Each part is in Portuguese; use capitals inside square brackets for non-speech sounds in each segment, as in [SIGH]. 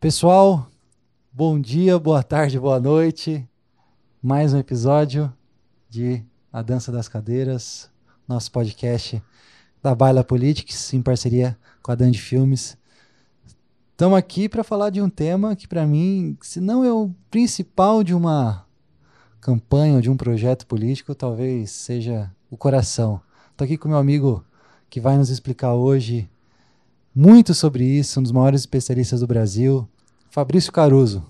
Pessoal, bom dia, boa tarde, boa noite. Mais um episódio de A Dança das Cadeiras, nosso podcast da Baila Politics, em parceria com a Dan de Filmes. Estamos aqui para falar de um tema que, para mim, se não é o principal de uma campanha ou de um projeto político, talvez seja o coração. Estou aqui com meu amigo que vai nos explicar hoje muito sobre isso, um dos maiores especialistas do Brasil, Fabrício Caruso.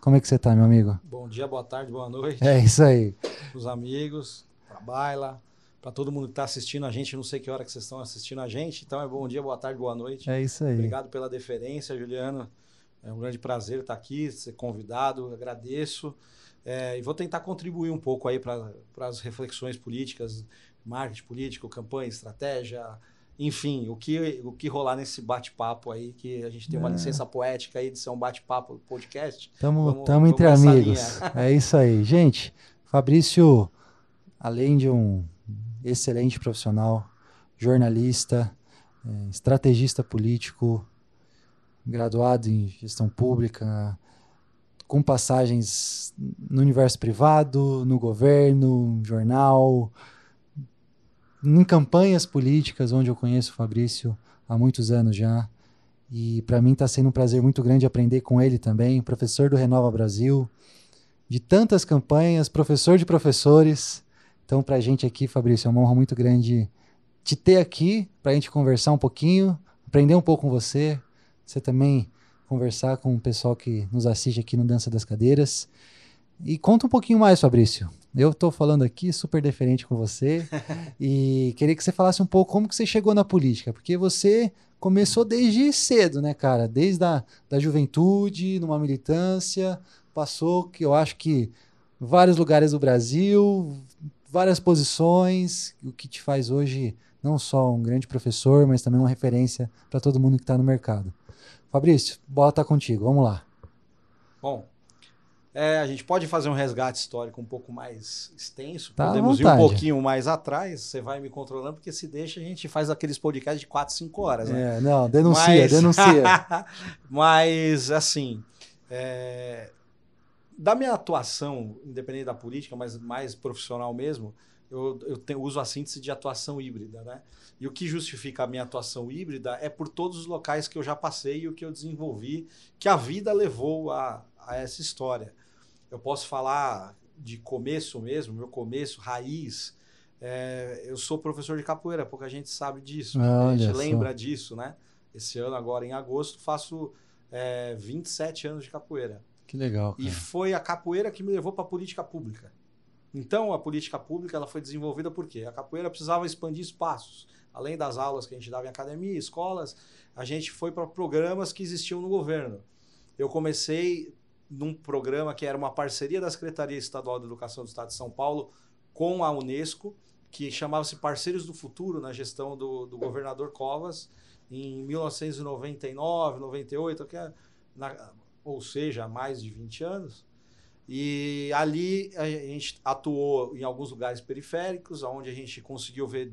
Como é que você está, meu amigo? Bom dia, boa tarde, boa noite. É isso aí. Os amigos, para baila, para todo mundo que está assistindo a gente, não sei que hora que vocês estão assistindo a gente, então é bom dia, boa tarde, boa noite. É isso aí. Obrigado pela deferência, Juliano. É um grande prazer estar aqui, ser convidado, agradeço. É, e vou tentar contribuir um pouco aí para as reflexões políticas, marketing político, campanha, estratégia, enfim, o que, o que rolar nesse bate-papo aí, que a gente tem uma é. licença poética aí de ser um bate-papo podcast. Estamos entre amigos. É isso aí. [LAUGHS] Gente, Fabrício, além de um excelente profissional, jornalista, é, estrategista político, graduado em gestão pública, com passagens no universo privado, no governo, jornal, em campanhas políticas, onde eu conheço o Fabrício há muitos anos já. E para mim está sendo um prazer muito grande aprender com ele também, professor do Renova Brasil, de tantas campanhas, professor de professores. Então, para a gente aqui, Fabrício, é uma honra muito grande te ter aqui para a gente conversar um pouquinho, aprender um pouco com você, você também conversar com o pessoal que nos assiste aqui no Dança das Cadeiras. E conta um pouquinho mais, Fabrício. Eu estou falando aqui super diferente com você [LAUGHS] e queria que você falasse um pouco como que você chegou na política, porque você começou desde cedo, né, cara? Desde a da juventude, numa militância, passou que eu acho que vários lugares do Brasil, várias posições, o que te faz hoje não só um grande professor, mas também uma referência para todo mundo que está no mercado. Fabrício, bola tá contigo, vamos lá. Bom, é, a gente pode fazer um resgate histórico um pouco mais extenso. Tá Podemos ir um pouquinho mais atrás. Você vai me controlando, porque se deixa, a gente faz aqueles podcasts de 4, 5 horas. Né? É, não, denuncia, Mas... denuncia. [LAUGHS] Mas, assim, é... da minha atuação, independente da política, mas mais profissional mesmo, eu, eu tenho, uso a síntese de atuação híbrida. Né? E o que justifica a minha atuação híbrida é por todos os locais que eu já passei e o que eu desenvolvi, que a vida levou a, a essa história eu posso falar de começo mesmo, meu começo, raiz. É, eu sou professor de capoeira, pouca gente sabe disso, a gente lembra disso, né? Esse ano, agora em agosto, faço é, 27 anos de capoeira. Que legal. Cara. E foi a capoeira que me levou para a política pública. Então, a política pública ela foi desenvolvida por quê? A capoeira precisava expandir espaços. Além das aulas que a gente dava em academia, escolas, a gente foi para programas que existiam no governo. Eu comecei num programa que era uma parceria da Secretaria Estadual de Educação do Estado de São Paulo com a Unesco, que chamava-se Parceiros do Futuro, na gestão do, do governador Covas, em 1999, 98, que é ou seja, há mais de 20 anos. E ali a gente atuou em alguns lugares periféricos, onde a gente conseguiu ver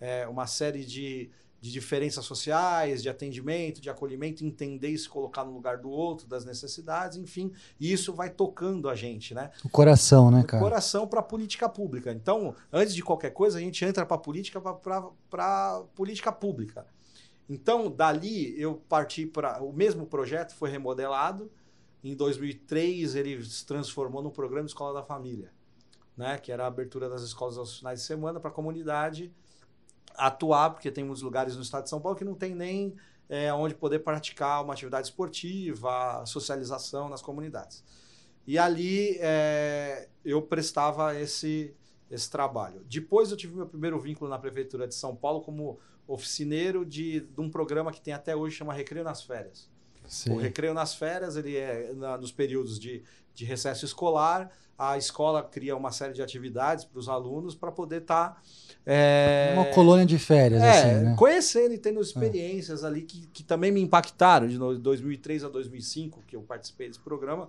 é, uma série de de diferenças sociais, de atendimento, de acolhimento, entender e se colocar no lugar do outro, das necessidades, enfim, e isso vai tocando a gente, né? O coração, né, cara? O coração para a política pública. Então, antes de qualquer coisa, a gente entra para a política, para política pública. Então, dali eu parti para. O mesmo projeto foi remodelado. Em 2003, ele se transformou no programa Escola da Família, né? que era a abertura das escolas aos finais de semana para a comunidade atuar, porque tem muitos lugares no estado de São Paulo que não tem nem é, onde poder praticar uma atividade esportiva, socialização nas comunidades. E ali é, eu prestava esse, esse trabalho. Depois eu tive meu primeiro vínculo na Prefeitura de São Paulo como oficineiro de, de um programa que tem até hoje, chama Recreio nas Férias. Sim. O Recreio nas Férias, ele é na, nos períodos de, de recesso escolar, a escola cria uma série de atividades para os alunos para poder estar. Tá, é, uma colônia de férias, é, assim, né? Conhecendo e tendo experiências é. ali que, que também me impactaram, de 2003 a 2005, que eu participei desse programa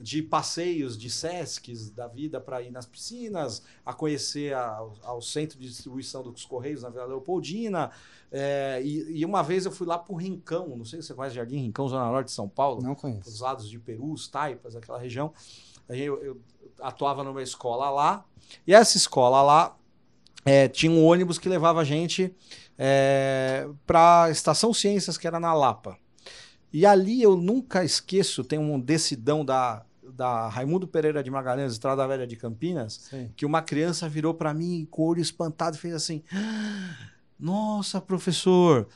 de passeios de SESCs da vida para ir nas piscinas, a conhecer a, ao centro de distribuição dos Correios na Vila Leopoldina. É, e, e, uma vez eu fui lá para o Rincão, não sei se você conhece Jardim Rincão, Zona Norte de São Paulo. Não conheço. Os lados de Perus, Taipas, aquela região. Eu, eu atuava numa escola lá, e essa escola lá é, tinha um ônibus que levava a gente é, para a Estação Ciências, que era na Lapa. E ali eu nunca esqueço, tem um decidão da, da Raimundo Pereira de Magalhães, Estrada Velha de Campinas, Sim. que uma criança virou para mim com o olho espantado e fez assim: Nossa, professor,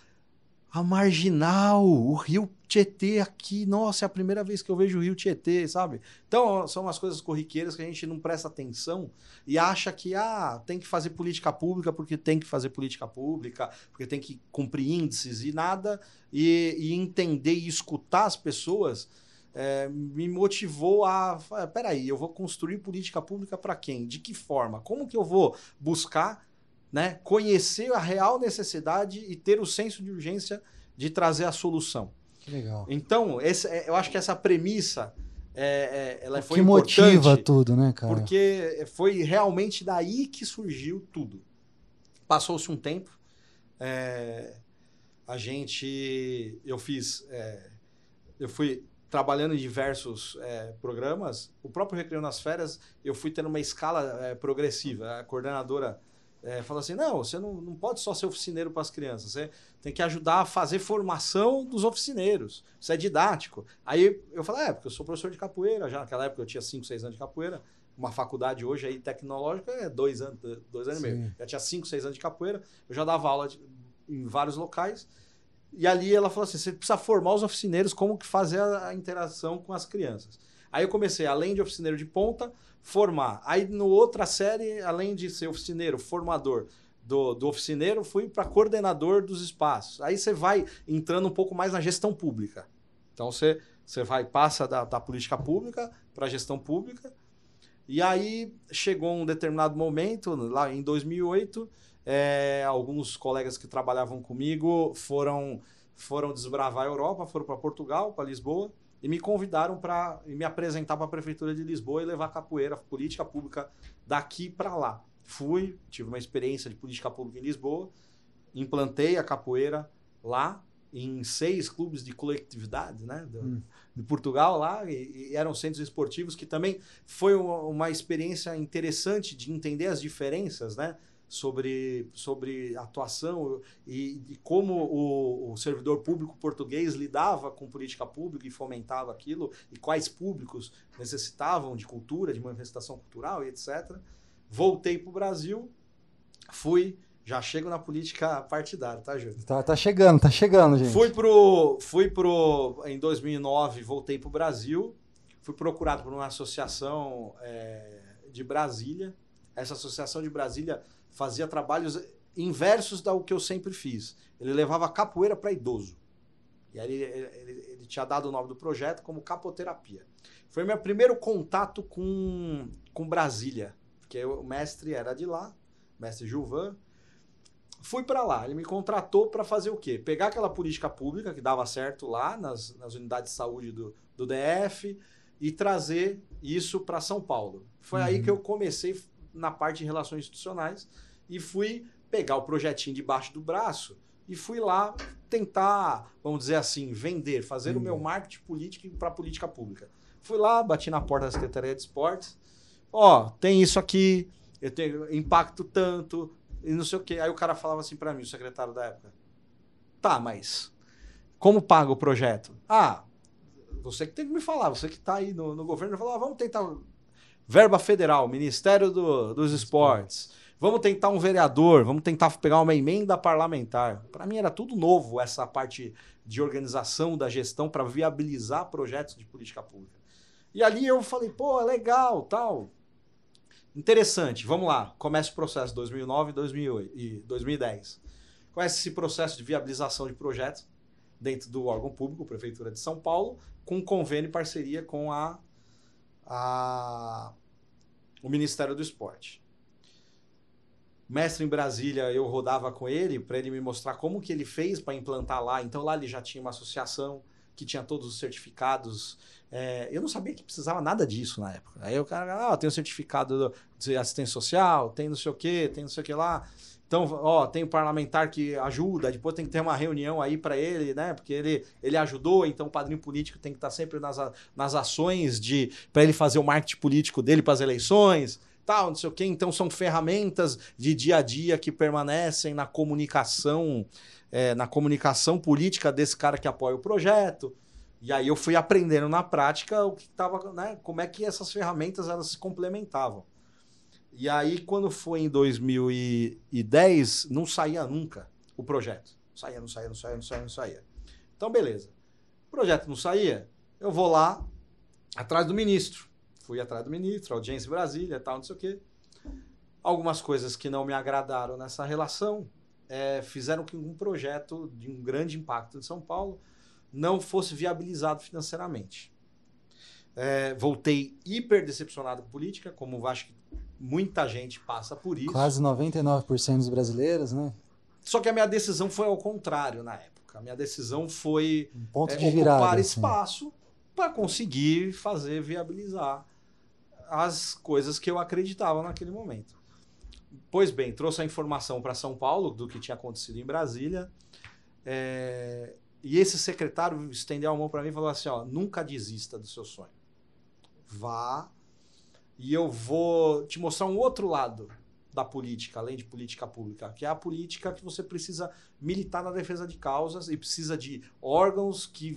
a marginal, o rio Tietê aqui, nossa, é a primeira vez que eu vejo o rio Tietê, sabe? Então, são umas coisas corriqueiras que a gente não presta atenção e acha que, ah, tem que fazer política pública porque tem que fazer política pública, porque tem que cumprir índices e nada, e, e entender e escutar as pessoas é, me motivou a, peraí, eu vou construir política pública para quem? De que forma? Como que eu vou buscar né, conhecer a real necessidade e ter o senso de urgência de trazer a solução. Legal. Então, esse, é, eu acho que essa premissa é, é, ela foi que motiva tudo, né, cara? Porque foi realmente daí que surgiu tudo. Passou-se um tempo, é, a gente, eu fiz, é, eu fui trabalhando em diversos é, programas. O próprio Recreio nas Férias, eu fui tendo uma escala progressiva. A coordenadora é, fala assim: não, você não, não pode só ser oficineiro para as crianças, você tem que ajudar a fazer formação dos oficineiros. Isso é didático. Aí eu falei: é, porque eu sou professor de capoeira já. Naquela época eu tinha 5, 6 anos de capoeira. Uma faculdade hoje aí tecnológica é dois anos, dois anos Sim. e meio. Já tinha 5, 6 anos de capoeira. Eu já dava aula de, em vários locais. E ali ela falou assim: você precisa formar os oficineiros como que fazer a, a interação com as crianças. Aí eu comecei, além de oficineiro de ponta, formar. Aí, no outra série, além de ser oficineiro, formador do, do oficineiro, fui para coordenador dos espaços. Aí você vai entrando um pouco mais na gestão pública. Então, você, você vai, passa da, da política pública para a gestão pública. E aí, chegou um determinado momento, lá em 2008, é, alguns colegas que trabalhavam comigo foram, foram desbravar a Europa, foram para Portugal, para Lisboa, e me convidaram para me apresentar para a prefeitura de Lisboa e levar capoeira, política pública daqui para lá. Fui, tive uma experiência de política pública em Lisboa, implantei a capoeira lá em seis clubes de coletividade, né, do, hum. de Portugal lá e, e, eram centros esportivos que também foi uma, uma experiência interessante de entender as diferenças, né, sobre, sobre atuação e, e como o, o, servidor público português lidava com política pública e fomentava aquilo, e quais públicos necessitavam de cultura, de manifestação cultural e etc. Voltei para o Brasil, fui. Já chego na política partidária, tá, Júlio? Tá, tá chegando, tá chegando, gente. Fui pro, fui pro. Em 2009, voltei para o Brasil. Fui procurado por uma associação é, de Brasília. Essa associação de Brasília fazia trabalhos inversos do que eu sempre fiz. Ele levava capoeira para idoso. E aí ele, ele, ele, tinha dado o nome do projeto como capoterapia. Foi meu primeiro contato com, com Brasília, porque o mestre era de lá, mestre Gilvan. Fui para lá, ele me contratou para fazer o quê? Pegar aquela política pública que dava certo lá nas, nas unidades de saúde do, do DF e trazer isso para São Paulo. Foi uhum. aí que eu comecei na parte de relações institucionais e fui pegar o projetinho debaixo do braço e fui lá tentar, vamos dizer assim, vender, fazer o meu marketing político para política pública. Fui lá, bati na porta da Secretaria de Esportes. Ó, oh, tem isso aqui, eu tenho impacto tanto, e não sei o quê. Aí o cara falava assim para mim, o secretário da época: Tá, mas como paga o projeto? Ah, você que tem que me falar, você que está aí no, no governo, falou: ah, vamos tentar. Verba federal, Ministério do, dos Esportes. Vamos tentar um vereador, vamos tentar pegar uma emenda parlamentar. Para mim era tudo novo essa parte de organização da gestão para viabilizar projetos de política pública. E ali eu falei, pô, é legal, tal. Interessante, vamos lá. Começa o processo 2009 2008, e 2010. Começa esse processo de viabilização de projetos dentro do órgão público, Prefeitura de São Paulo, com convênio e parceria com a, a o Ministério do Esporte. Mestre em Brasília, eu rodava com ele para ele me mostrar como que ele fez para implantar lá. Então lá ele já tinha uma associação que tinha todos os certificados. É, eu não sabia que precisava nada disso na época. Aí o cara, ah, tem o certificado de assistência social, tem não sei o quê, tem não sei o que lá. Então, ó, tem o parlamentar que ajuda, depois tem que ter uma reunião aí para ele, né? Porque ele, ele ajudou, então o padrinho político tem que estar sempre nas, nas ações de para ele fazer o marketing político dele para as eleições, tal, não sei o quê. Então são ferramentas de dia a dia que permanecem na comunicação, é, na comunicação política desse cara que apoia o projeto. E aí eu fui aprendendo na prática o que tava, né? Como é que essas ferramentas elas se complementavam. E aí, quando foi em 2010, não saía nunca o projeto. Saía, não saía, não saía, não saía, não saía. Então, beleza. O projeto não saía, eu vou lá atrás do ministro. Fui atrás do ministro, audiência em Brasília, tal, não sei o quê. Algumas coisas que não me agradaram nessa relação é, fizeram que um projeto de um grande impacto em São Paulo não fosse viabilizado financeiramente. É, voltei hiper decepcionado com política, como acho que Muita gente passa por isso. Quase 99% dos brasileiros, né? Só que a minha decisão foi ao contrário na época. A minha decisão foi um ponto é, de virada, ocupar assim. espaço para conseguir fazer viabilizar as coisas que eu acreditava naquele momento. Pois bem, trouxe a informação para São Paulo do que tinha acontecido em Brasília. É, e esse secretário estendeu a mão para mim e falou assim: ó, nunca desista do seu sonho. Vá e eu vou te mostrar um outro lado da política, além de política pública, que é a política que você precisa militar na defesa de causas e precisa de órgãos que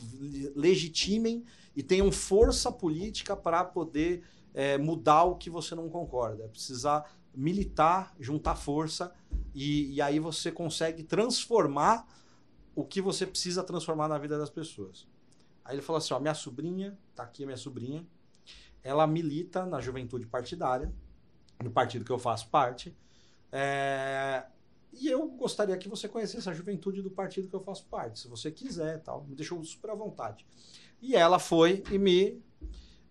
legitimem e tenham força política para poder é, mudar o que você não concorda. Precisa militar, juntar força e, e aí você consegue transformar o que você precisa transformar na vida das pessoas. Aí ele falou assim: ó, minha sobrinha, tá aqui a minha sobrinha, ela milita na juventude partidária, no partido que eu faço parte. É, e eu gostaria que você conhecesse a juventude do partido que eu faço parte, se você quiser, tal. Me deixou super à vontade. E ela foi e me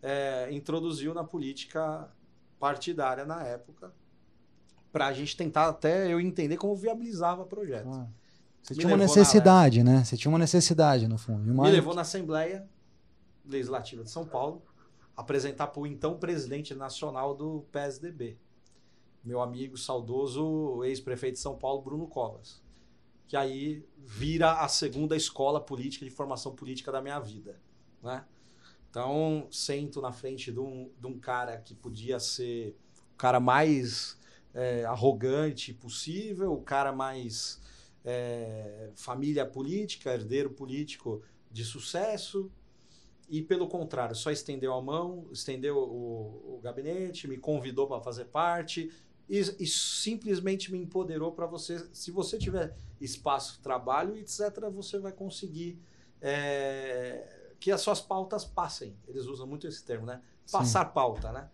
é, introduziu na política partidária na época, para a gente tentar até eu entender como viabilizava o projeto. Ah, você me tinha uma necessidade, na, né? Você tinha uma necessidade, no fundo. Uma... Me levou na Assembleia Legislativa de São Paulo apresentar para o então presidente nacional do PSDB, meu amigo saudoso ex-prefeito de São Paulo, Bruno Covas, que aí vira a segunda escola política de formação política da minha vida, né? Então, sento na frente de um, de um cara que podia ser o cara mais é, arrogante possível, o cara mais é, família política, herdeiro político de sucesso, e pelo contrário, só estendeu a mão, estendeu o, o gabinete, me convidou para fazer parte e, e, simplesmente me empoderou para você. Se você tiver espaço, trabalho, etc., você vai conseguir é, que as suas pautas passem. Eles usam muito esse termo, né? Passar Sim. pauta, né?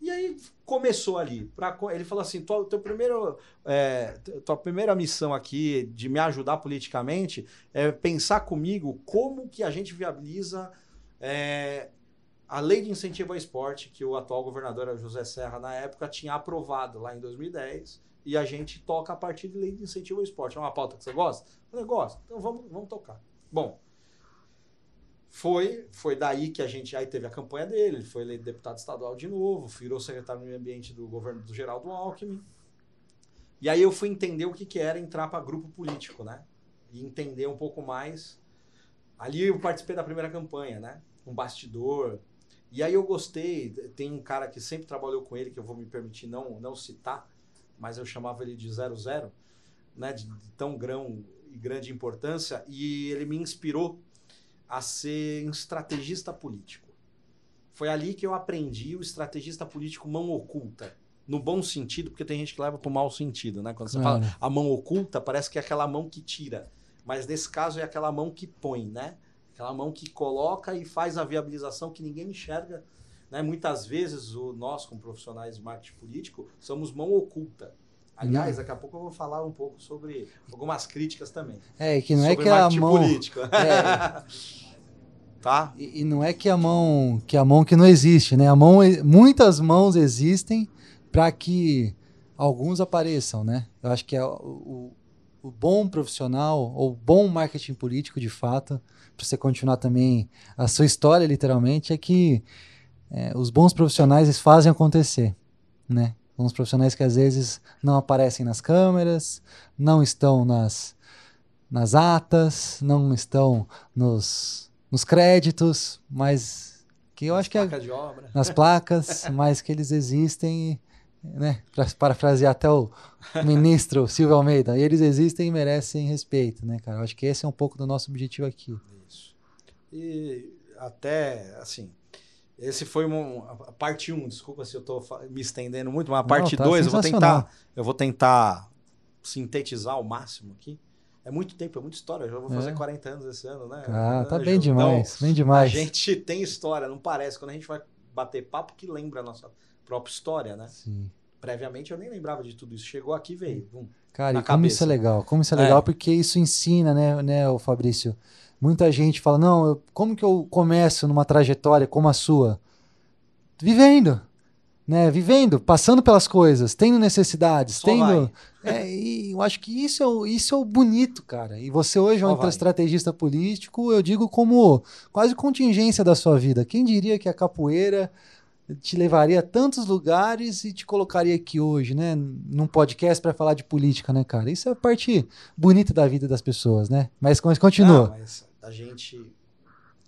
E aí começou ali. Pra, ele falou assim: tua, teu primeiro, é, tua primeira missão aqui de me ajudar politicamente é pensar comigo como que a gente viabiliza é, a lei de incentivo ao esporte, que o atual governador José Serra, na época, tinha aprovado lá em 2010, e a gente toca a partir de lei de incentivo ao esporte. É uma pauta que você gosta? Eu falei, gosto. Então vamos, vamos tocar. Bom, foi, foi daí que a gente aí teve a campanha dele, ele foi eleito deputado estadual de novo, virou secretário do meio ambiente do governo do Geraldo Alckmin. E aí eu fui entender o que, que era entrar para grupo político, né? E entender um pouco mais. Ali eu participei da primeira campanha, né? um bastidor. E aí eu gostei, tem um cara que sempre trabalhou com ele, que eu vou me permitir não, não citar, mas eu chamava ele de 00, né, de, de tão grão e grande importância, e ele me inspirou a ser um estrategista político. Foi ali que eu aprendi o estrategista político mão oculta. No bom sentido, porque tem gente que leva para o mau sentido, né? Quando você fala a mão oculta, parece que é aquela mão que tira. Mas nesse caso é aquela mão que põe, né? Aquela mão que coloca e faz a viabilização que ninguém enxerga. Né? Muitas vezes, o, nós, como profissionais de marketing político, somos mão oculta. Aliás, daqui a pouco eu vou falar um pouco sobre algumas críticas também. É, que não é que a mão... político. [LAUGHS] É. [LAUGHS] tá? E, e, não é que a mão que a mão que não existe, né? A mão, muitas mãos existem para que alguns apareçam, né? Eu acho que é o, o, o bom profissional ou bom marketing político, de fato, para você continuar também a sua história, literalmente, é que é, os bons profissionais eles fazem acontecer, né? Bons profissionais que às vezes não aparecem nas câmeras, não estão nas, nas atas, não estão nos, nos créditos, mas que eu acho que é, nas placas, mas que eles existem, né? Para parafrasear até o ministro [LAUGHS] Silvio Almeida, eles existem e merecem respeito, né, cara? Eu acho que esse é um pouco do nosso objetivo aqui. Isso. E até assim, esse foi uma, a parte 1, um, desculpa se eu estou me estendendo muito, mas a parte 2 tá eu vou tentar eu vou tentar sintetizar ao máximo aqui. É muito tempo, é muita história. Eu já vou fazer é. 40 anos esse ano, né? Ah, tá bem demais, então, bem demais. A gente tem história, não parece. Quando a gente vai bater papo, que lembra a nossa própria história, né? Sim. Previamente eu nem lembrava de tudo isso. Chegou aqui veio. Bum, Cara, e como cabeça. isso é legal? Como isso é legal, é. porque isso ensina, né, né, o Fabrício? Muita gente fala, não, eu, como que eu começo numa trajetória como a sua? Vivendo né, vivendo, passando pelas coisas, tendo necessidades, Só tendo. [LAUGHS] É, e eu acho que isso é, o, isso é o bonito, cara. E você hoje é um estrategista político, eu digo como quase contingência da sua vida. Quem diria que a capoeira te levaria a tantos lugares e te colocaria aqui hoje, né, num podcast para falar de política, né, cara? Isso é a parte bonita da vida das pessoas, né? Mas, mas continua. Não, mas a gente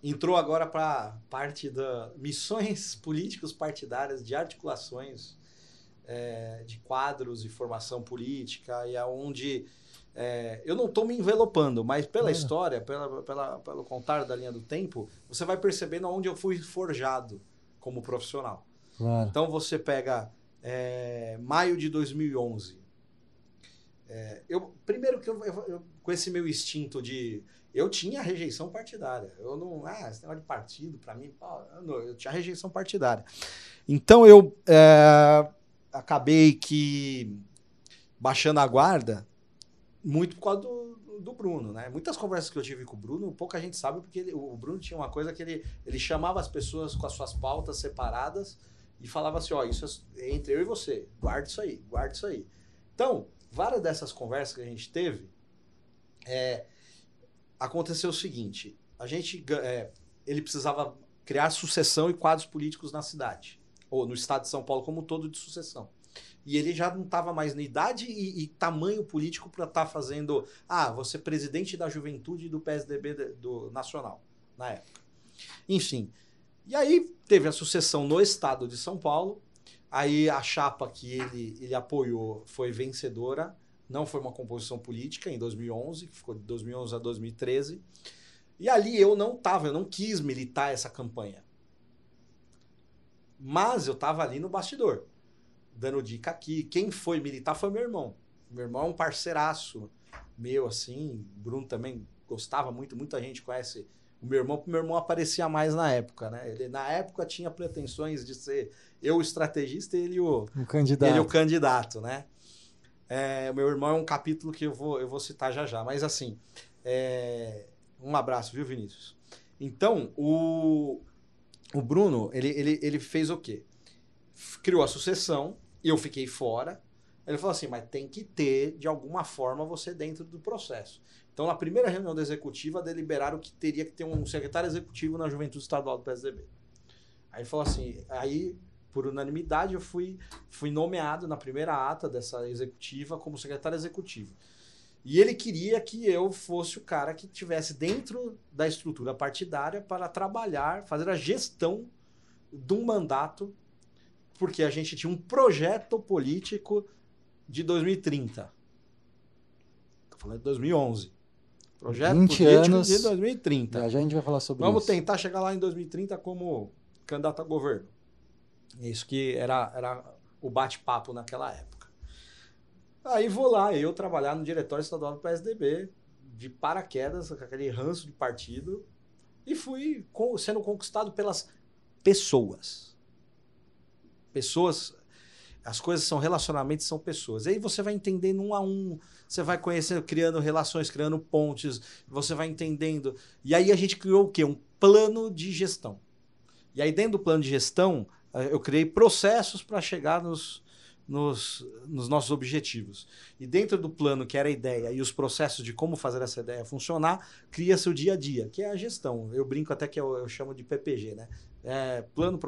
entrou agora para parte da [LAUGHS] missões políticos partidárias de articulações é, de quadros e formação política e aonde é, eu não estou me envelopando, mas pela história, pela, pela, pelo contar da linha do tempo, você vai percebendo onde eu fui forjado como profissional. Claro. Então você pega é, maio de 2011. É, eu primeiro que eu, eu, eu, com esse meu instinto de eu tinha rejeição partidária. Eu não. Ah, esse negócio de partido, para mim, eu, não, eu, tinha rejeição partidária. Então eu é, acabei que baixando a guarda muito por causa do, do Bruno, né? Muitas conversas que eu tive com o Bruno, pouca gente sabe, porque ele, o Bruno tinha uma coisa que ele, ele chamava as pessoas com as suas pautas separadas e falava assim: ó, isso é entre eu e você, guarda isso aí, guarda isso aí. Então, várias dessas conversas que a gente teve, é, aconteceu o seguinte: a gente é, ele precisava criar sucessão e quadros políticos na cidade, ou no estado de São Paulo como um todo de sucessão. E ele já não estava mais na idade e, e tamanho político para estar tá fazendo. Ah, você presidente da juventude do PSDB do Nacional, na época. Enfim. E aí teve a sucessão no estado de São Paulo. Aí a chapa que ele, ele apoiou foi vencedora não foi uma composição política em 2011, que ficou de 2011 a 2013. E ali eu não estava, eu não quis militar essa campanha. Mas eu estava ali no bastidor, dando dica aqui. Quem foi militar foi meu irmão. Meu irmão é um parceiraço meu, assim. Bruno também gostava muito, muita gente conhece o meu irmão, porque meu irmão aparecia mais na época, né? Ele na época tinha pretensões de ser eu o estrategista e ele o, o candidato. Ele o candidato, né? É, meu irmão é um capítulo que eu vou, eu vou citar já já. Mas assim, é, um abraço, viu, Vinícius? Então, o, o Bruno, ele, ele, ele fez o quê? Criou a sucessão, eu fiquei fora. Ele falou assim, mas tem que ter, de alguma forma, você dentro do processo. Então, na primeira reunião da executiva, deliberaram que teria que ter um secretário executivo na Juventude Estadual do PSDB. Aí falou assim, aí por unanimidade, eu fui, fui nomeado na primeira ata dessa executiva como secretário executivo. E ele queria que eu fosse o cara que tivesse dentro da estrutura partidária para trabalhar, fazer a gestão de um mandato, porque a gente tinha um projeto político de 2030. Estou falando de 2011. Projeto 20 político anos, de 2030. Já a gente vai falar sobre Vamos isso. Vamos tentar chegar lá em 2030 como candidato a governo. Isso que era, era o bate-papo naquela época. Aí vou lá, eu trabalhar no diretório estadual do PSDB, de paraquedas, com aquele ranço de partido, e fui sendo conquistado pelas pessoas. Pessoas. As coisas são relacionamentos, são pessoas. Aí você vai entendendo um a um, você vai conhecendo, criando relações, criando pontes, você vai entendendo. E aí a gente criou o quê? Um plano de gestão. E aí dentro do plano de gestão, eh, eu criei processos para chegar nos, nos, nos, nossos objetivos. E dentro do plano, que era a ideia, e os processos de como fazer essa ideia funcionar, cria-se o dia a dia, que é a gestão. Eu brinco até que eu, eu chamo de PPG, né? É plano,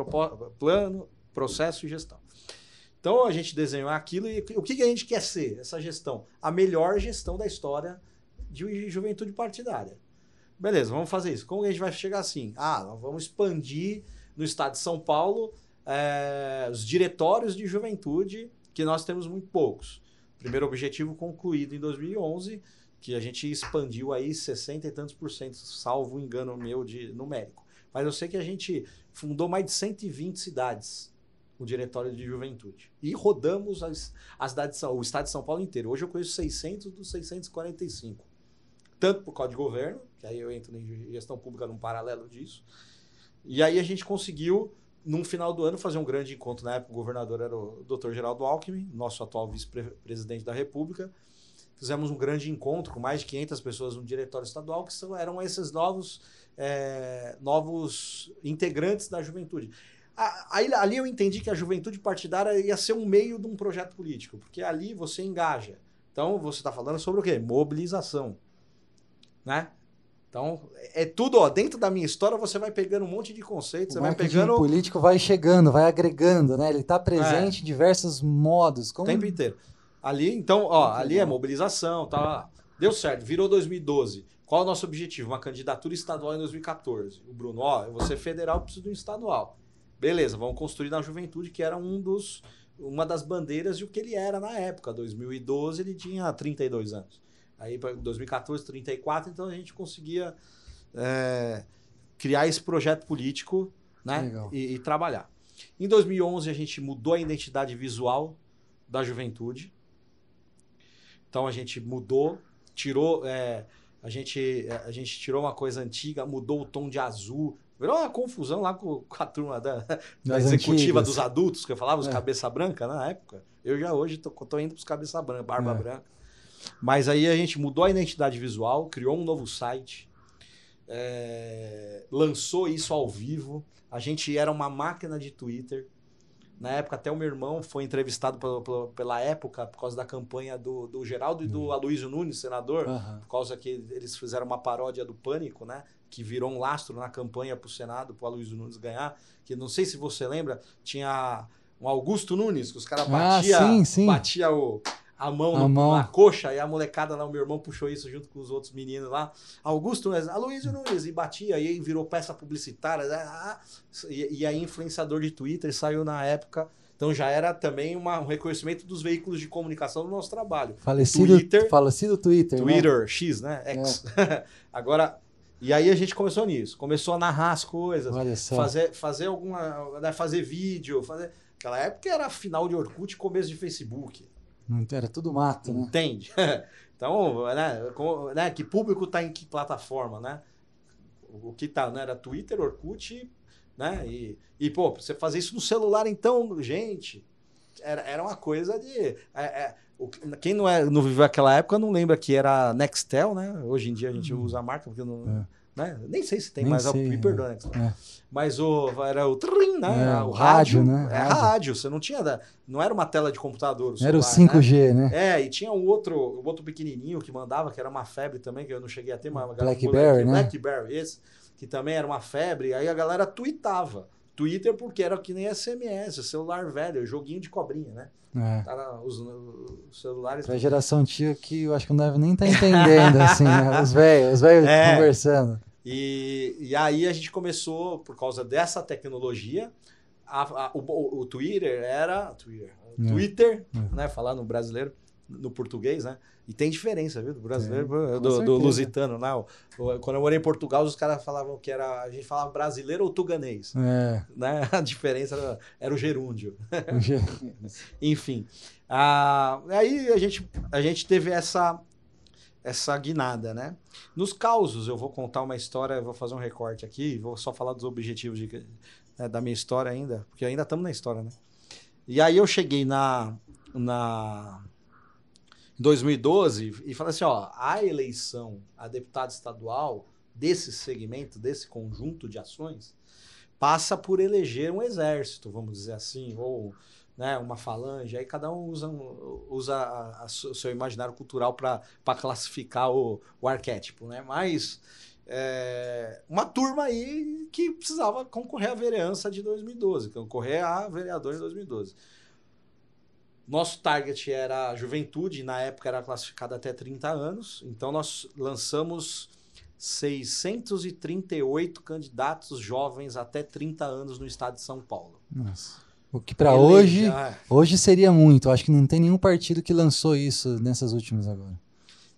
plano, processo e gestão. Então a gente desenhou aquilo e o que, a gente quer ser, essa gestão? A melhor gestão da história de juventude partidária. Beleza, vamos fazer isso. Como a gente vai chegar assim? Ah, nós vamos expandir no estado de São Paulo é, os diretórios de juventude, que nós temos muito poucos. Primeiro objetivo concluído em 2011, que a gente expandiu aí 60 e tantos por cento, salvo engano meu de numérico. Mas eu sei que a gente fundou mais de 120 cidades, o diretório de juventude. E rodamos as, as cidades, o estado de São Paulo inteiro. Hoje eu conheço 600 dos 645. Tanto por causa de governo, que aí eu entro em gestão pública num paralelo disso. E aí a gente conseguiu num final do ano, fazer um grande encontro. Na época, o governador era o Dr. Geraldo Alckmin, nosso atual vice-presidente da República. Fizemos um grande encontro com mais de 500 pessoas no diretório estadual, que são, eram esses novos, é, novos integrantes da juventude. Aí, ali eu entendi que a juventude partidária ia ser um meio de um projeto político, porque ali você engaja. Então, você está falando sobre o quê? Mobilização. Né? Então, é tudo, ó, dentro da minha história você vai pegando um monte de conceitos, o você vai pegando... O político vai chegando, vai agregando, né? Ele está presente é. em diversos modos. Como... O tempo inteiro. Ali, então, ó, ali é mobilização, tá? Deu certo, virou 2012. Qual é o nosso objetivo? Uma candidatura estadual em 2014. O Bruno, ó, eu vou ser federal, preciso de um estadual. Beleza, vamos construir na juventude, que era um dos, uma das bandeiras de o que ele era na época. 2012 ele tinha 32 anos. Aí para 2014, 34, então a gente conseguia é, criar esse projeto político né? E, e, trabalhar. Em 2011 a gente mudou a identidade visual da juventude. Então a gente mudou, tirou, é, a gente a gente tirou uma coisa antiga, mudou o tom de azul, Virou uma confusão lá com, com a turma da, da executiva antigas. dos adultos, que eu falava, os é. cabeça branca na época. Eu já hoje tô, tô indo para os cabeça branca, barba é. branca. Mas aí a gente mudou a identidade visual, criou um novo site, é, lançou isso ao vivo. A gente era uma máquina de Twitter. Na época, até o meu irmão foi entrevistado pela, pela, pela época, por causa da campanha do, do Geraldo e do uhum. Aloysio Nunes, senador, uhum. por causa que eles fizeram uma paródia do Pânico, né? Que virou um lastro na campanha para o Senado, para o Aloysio Nunes ganhar. Que não sei se você lembra, tinha um Augusto Nunes, que os caras batiam ah, sim, sim. batia o, a mão, a no, mão. na coxa, e a molecada lá, o meu irmão puxou isso junto com os outros meninos lá. Augusto Nunes, Aloysio Nunes, e batia, e aí virou peça publicitária, né? ah, e, e aí influenciador de Twitter, saiu na época. Então já era também uma, um reconhecimento dos veículos de comunicação do nosso trabalho. Falecido Twitter. Falecido Twitter. Né? Twitter, né? X, né? X. É. [LAUGHS] Agora, e aí a gente começou nisso. Começou a narrar as coisas. Fazer, fazer alguma. Né, fazer vídeo. Fazer... Aquela época era final de Orkut começo de Facebook. Era tudo mato, né? Entende? [LAUGHS] então, né, como, né, que público está em que plataforma, né? O que tá, né? Era Twitter, Orkut, né? E, e, pô, você fazer isso no celular, então, gente, era, era uma coisa de... É, é, o, quem não, é, não viveu aquela época não lembra que era Nextel, né? Hoje em dia a gente hum. usa a marca, porque não... É né? Nem sei se tem, Nem mas sei, me perdoa, né? É. Mas o, era o trim, né? É, o rádio, rádio, né? É rádio. rádio. Você não tinha. Não era uma tela de computador. O era o 5G, né? né? É, e tinha um outro, um outro pequenininho que mandava, que era uma febre também, que eu não cheguei a ter, mas. Blackberry, né? Blackberry, esse, que também era uma febre. Aí a galera tweetava. Twitter porque era que nem SMS, celular velho, joguinho de cobrinha, né? É. Tá os, os, celulares. Pra geração antiga que eu acho que não deve nem estar tá entendendo, [LAUGHS] assim, né? Os velhos, os velhos é. conversando. E, e aí a gente começou, por causa dessa tecnologia, a, a, o, o, Twitter era. Twitter, é. Twitter é. né? Falar no brasileiro, no português, né? E tem diferença, viu? Do brasileiro, é, do, do, lusitano. Né? Quando eu morei em Portugal, os caras falavam que era. A gente falava brasileiro ou tuganês. É. Né? [LAUGHS] A diferença era, era o gerúndio. O gerúndio. [LAUGHS] Enfim. Ah, aí a gente, a gente teve essa essa guinada, né? Nos causos, eu vou contar uma história, vou fazer um recorte aqui, vou só falar dos objetivos de, né, da minha história ainda, porque ainda estamos na história, né? E aí eu cheguei na, na 2012 e falei assim, ó, a eleição a deputado estadual desse segmento, desse conjunto de ações, passa por eleger um exército, vamos dizer assim, ou né, uma falange, aí cada um usa, usa a, a, o seu imaginário cultural para classificar o, o arquétipo, né? Mas é, uma turma aí que precisava concorrer à vereança de 2012, concorrer a vereador em 2012. Nosso target era a juventude, na época era classificado até 30 anos, então nós lançamos 638 candidatos jovens até 30 anos no estado de São Paulo. Nossa. O que para hoje, hoje seria muito. Acho que não tem nenhum partido que lançou isso nessas últimas agora.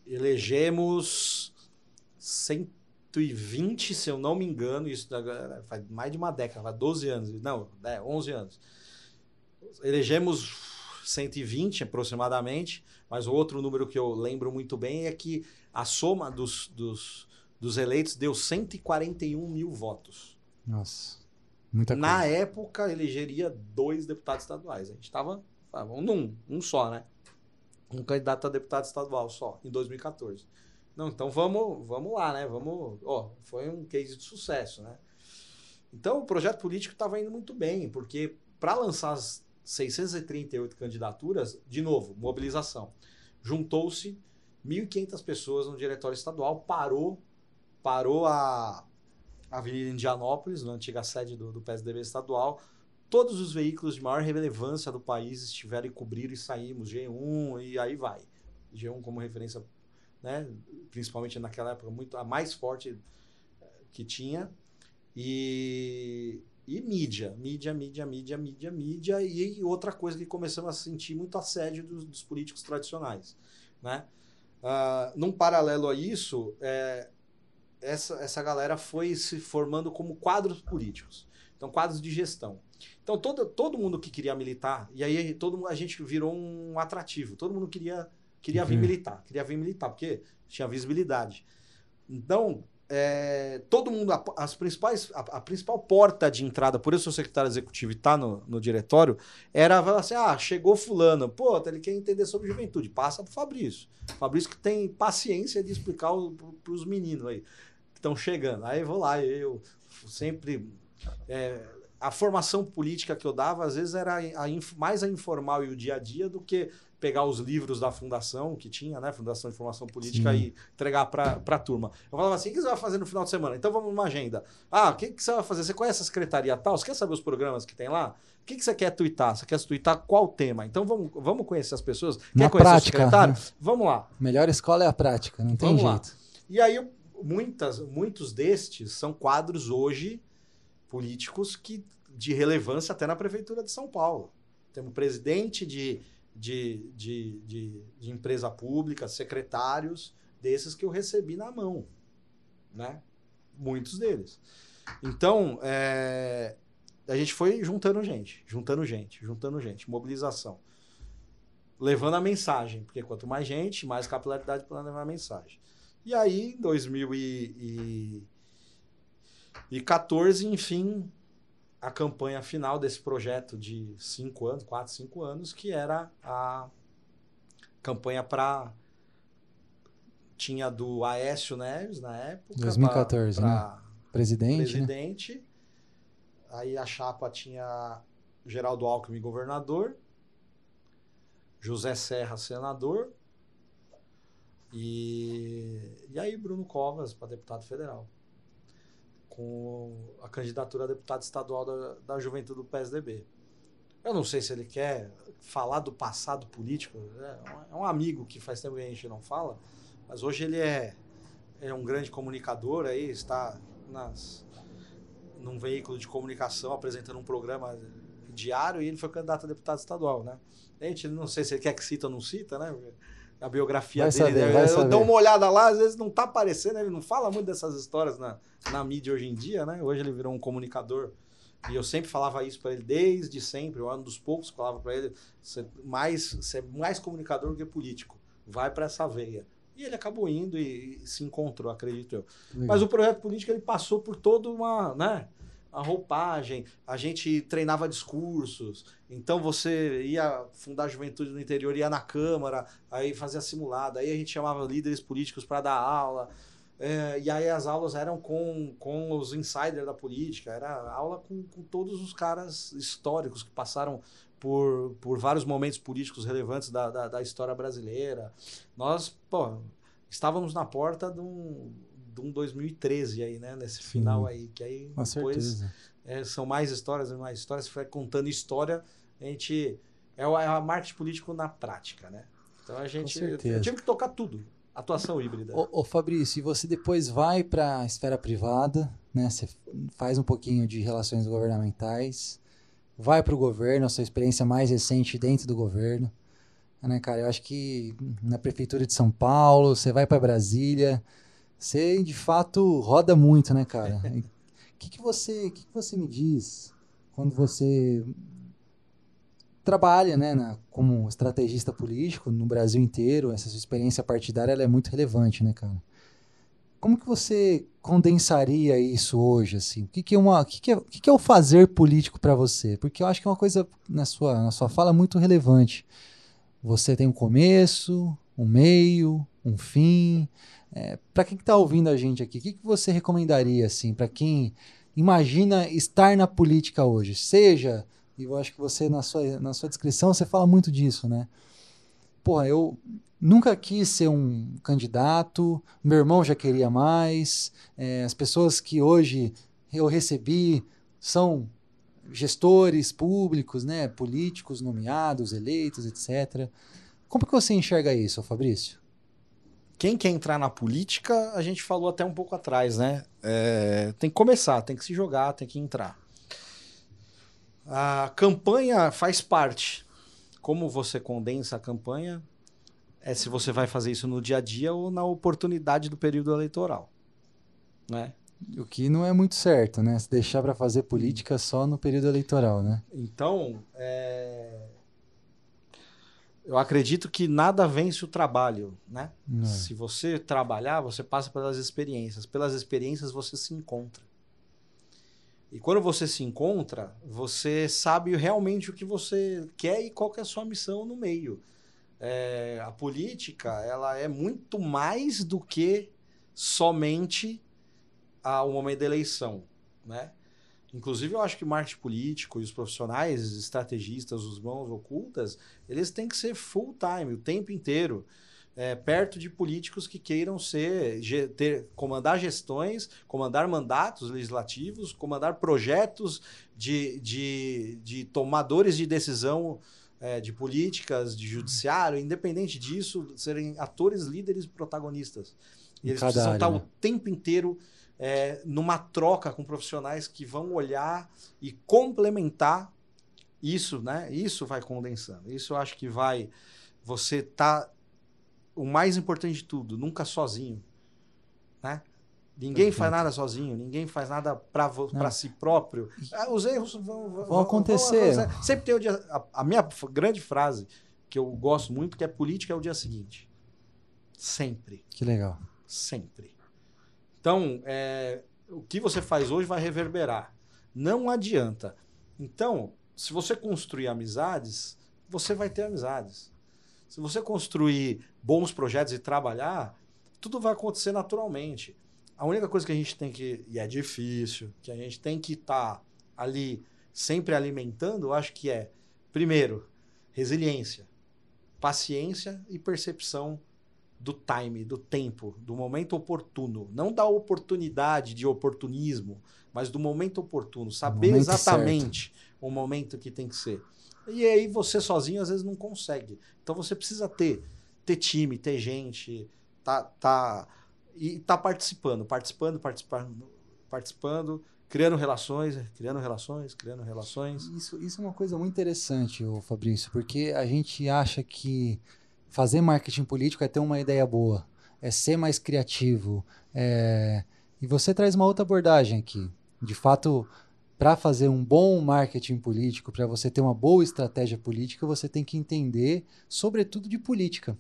Elegemos 120, se eu não me engano, isso faz mais de uma década, faz 12 anos, não, é, 11 anos. Elegemos 120 aproximadamente, mas o outro número que eu lembro muito bem é que a soma dos, dos, dos eleitos deu 141 mil votos. Nossa. Muita Na coisa. época, elegeria dois deputados estaduais. A gente estava num, um só, né? Um candidato a deputado estadual só, em 2014. Não, então vamos, vamos lá, né? Vamos, ó, foi um case de sucesso, né? Então o projeto político estava indo muito bem, porque para lançar as 638 candidaturas, de novo, mobilização. Juntou-se 1.500 pessoas no diretório estadual, parou, parou a, Avenida Indianópolis, na antiga sede do, do PSDB estadual. Todos os veículos de maior relevância do país estiveram e cobriram e saímos, G1 e aí vai. G1 como referência, né, principalmente naquela época, muito a mais forte eh, que tinha. E, e mídia, mídia, mídia, mídia, mídia, mídia. E outra coisa que começamos a sentir muito assédio dos, dos políticos tradicionais. Né? Uh, num paralelo a isso, é, essa, essa galera foi se formando como quadros políticos. Então, quadros de gestão. Então, todo, todo mundo que queria militar, e aí todo a gente virou um atrativo. Todo mundo queria, queria uhum. vir militar, queria vir militar, porque tinha visibilidade. Então, é, todo mundo, as principais, a, a, principal porta de entrada, por isso o secretário executivo está no, no diretório, era assim: ah, chegou fulano, pô, ele quer entender sobre juventude, passa para o Fabrício. Fabrício que tem paciência de explicar para os meninos aí estão chegando. Aí vou lá, eu sempre. É, a formação política que eu dava, às vezes, era a, mais a informal e o dia a dia do que pegar os livros da fundação que tinha, né? Fundação de Formação Política, Sim. e entregar para a turma. Eu falava assim: o que você vai fazer no final de semana? Então vamos numa agenda. Ah, o que, que você vai fazer? Você conhece a secretaria tal? Você quer saber os programas que tem lá? O que, que você quer twittar? Você quer twittar qual tema? Então vamos, vamos conhecer as pessoas. Na quer conhecer prática, o secretário? Né? Vamos lá. Melhor escola é a prática, não tem vamos jeito. Lá. E aí muitas, muitos destes são quadros hoje políticos que de relevância até na prefeitura de São Paulo. Temos presidente de, de, de, de, de empresa pública, secretários desses que eu recebi na mão, né? Muitos deles. Então, é, a gente foi juntando gente, juntando gente, juntando gente, mobilização. Levando a mensagem, porque quanto mais gente, mais capilaridade para levar a mensagem. E aí, em 2014, enfim, a campanha final desse projeto de cinco anos, quatro, cinco anos, que era a campanha para tinha do Aécio Neves na época. 2014, pra, pra né? Presidente. Né? Presidente. Né? Aí a chapa tinha Geraldo Alckmin, governador. José Serra, senador. E, e aí Bruno Covas para deputado federal. Com a candidatura a deputado estadual da, da juventude do PSDB. Eu não sei se ele quer falar do passado político. Né? É um amigo que faz tempo que a gente não fala, mas hoje ele é, é um grande comunicador aí, está nas, num veículo de comunicação apresentando um programa diário e ele foi candidato a deputado estadual, né? Gente não sei se ele quer que cita ou não cita, né? A biografia vai dele. Saber, né? Eu dou uma olhada lá, às vezes não tá aparecendo, ele não fala muito dessas histórias na, na mídia hoje em dia, né? Hoje ele virou um comunicador. E eu sempre falava isso para ele desde sempre. Eu era um dos poucos que falava para ele: ser mais, ser mais comunicador do que político. Vai para essa veia. E ele acabou indo e, e se encontrou, acredito eu. Legal. Mas o projeto político ele passou por toda uma, né? A roupagem, a gente treinava discursos. Então você ia fundar a juventude no interior, ia na Câmara, aí fazia simulado, aí a gente chamava líderes políticos para dar aula. É, e aí as aulas eram com, com os insiders da política, era aula com, com todos os caras históricos que passaram por, por vários momentos políticos relevantes da, da, da história brasileira. Nós, pô, estávamos na porta de um, um 2013 aí, né? Nesse Sim, final aí, que aí com depois é, são mais histórias e mais histórias. Você vai contando história, a gente é o, é a marketing político na prática, né? Então a gente eu, eu tive que tocar tudo. Atuação híbrida. Ô, ô Fabrício, e você depois vai para a esfera privada, né? Você faz um pouquinho de relações governamentais, vai para o governo, a sua experiência mais recente dentro do governo, né, cara? Eu acho que na prefeitura de São Paulo, você vai para Brasília, você, de fato, roda muito, né, cara? O [LAUGHS] que, que, você, que, que você me diz quando você trabalha né, na, como estrategista político no Brasil inteiro? Essa sua experiência partidária é muito relevante, né, cara? Como que você condensaria isso hoje, assim? O que, que, é, uma, o que, que, é, o que, que é o fazer político para você? Porque eu acho que é uma coisa, na sua, na sua fala, muito relevante. Você tem um começo, um meio, um fim, é, para quem está ouvindo a gente aqui, o que, que você recomendaria assim para quem imagina estar na política hoje? Seja, e eu acho que você na sua, na sua descrição você fala muito disso, né? Porra, eu nunca quis ser um candidato, meu irmão já queria mais, é, as pessoas que hoje eu recebi são gestores públicos, né, políticos nomeados, eleitos, etc. Como que você enxerga isso, Fabrício? Quem quer entrar na política, a gente falou até um pouco atrás, né? É, tem que começar, tem que se jogar, tem que entrar. A campanha faz parte. Como você condensa a campanha é se você vai fazer isso no dia a dia ou na oportunidade do período eleitoral, né? O que não é muito certo, né? Se deixar para fazer política só no período eleitoral, né? Então, é eu acredito que nada vence o trabalho, né? É. Se você trabalhar, você passa pelas experiências. Pelas experiências você se encontra. E quando você se encontra, você sabe realmente o que você quer e qual que é a sua missão no meio. É, a política, ela é muito mais do que somente o momento da eleição, né? Inclusive, eu acho que marketing político e os profissionais, estrategistas, os mãos ocultas, eles têm que ser full time, o tempo inteiro, é, perto de políticos que queiram ser, ter, comandar gestões, comandar mandatos legislativos, comandar projetos de, de, de tomadores de decisão é, de políticas, de judiciário, independente disso, serem atores, líderes, protagonistas. E eles precisam área, estar né? o tempo inteiro é, numa troca com profissionais que vão olhar e complementar isso, né? Isso vai condensando. Isso eu acho que vai. Você tá. O mais importante de tudo, nunca sozinho. Né? Ninguém faz nada sozinho, ninguém faz nada para si próprio. Ah, os erros vão, vão, vão acontecer. Vão acontecer. Sempre tem o dia. A, a, minha grande frase, que eu gosto muito, que é política é o dia seguinte. Sempre. Que legal. Sempre. Então, é, o que você faz hoje vai reverberar. Não adianta. Então, se você construir amizades, você vai ter amizades. Se você construir bons projetos e trabalhar, tudo vai acontecer naturalmente. A única coisa que a gente tem que, e é difícil, que a gente tem que estar tá ali sempre alimentando, eu acho que é, primeiro, resiliência, paciência e percepção do time, do tempo, do momento oportuno. Não da oportunidade de oportunismo, mas do momento oportuno. Saber momento exatamente certo. o momento que tem que ser. E aí você sozinho às vezes não consegue. Então você precisa ter, ter time, ter gente, tá, tá, e tá participando, participando, participando, participando, criando relações, criando relações, criando relações. Isso, isso é uma coisa muito interessante, Fabrício, porque a gente acha que fazer marketing político é ter uma ideia boa, é ser mais criativo. É... E você traz uma outra abordagem aqui. De fato, para fazer um bom marketing político, para você ter uma boa estratégia política, você tem que entender, sobretudo, de política.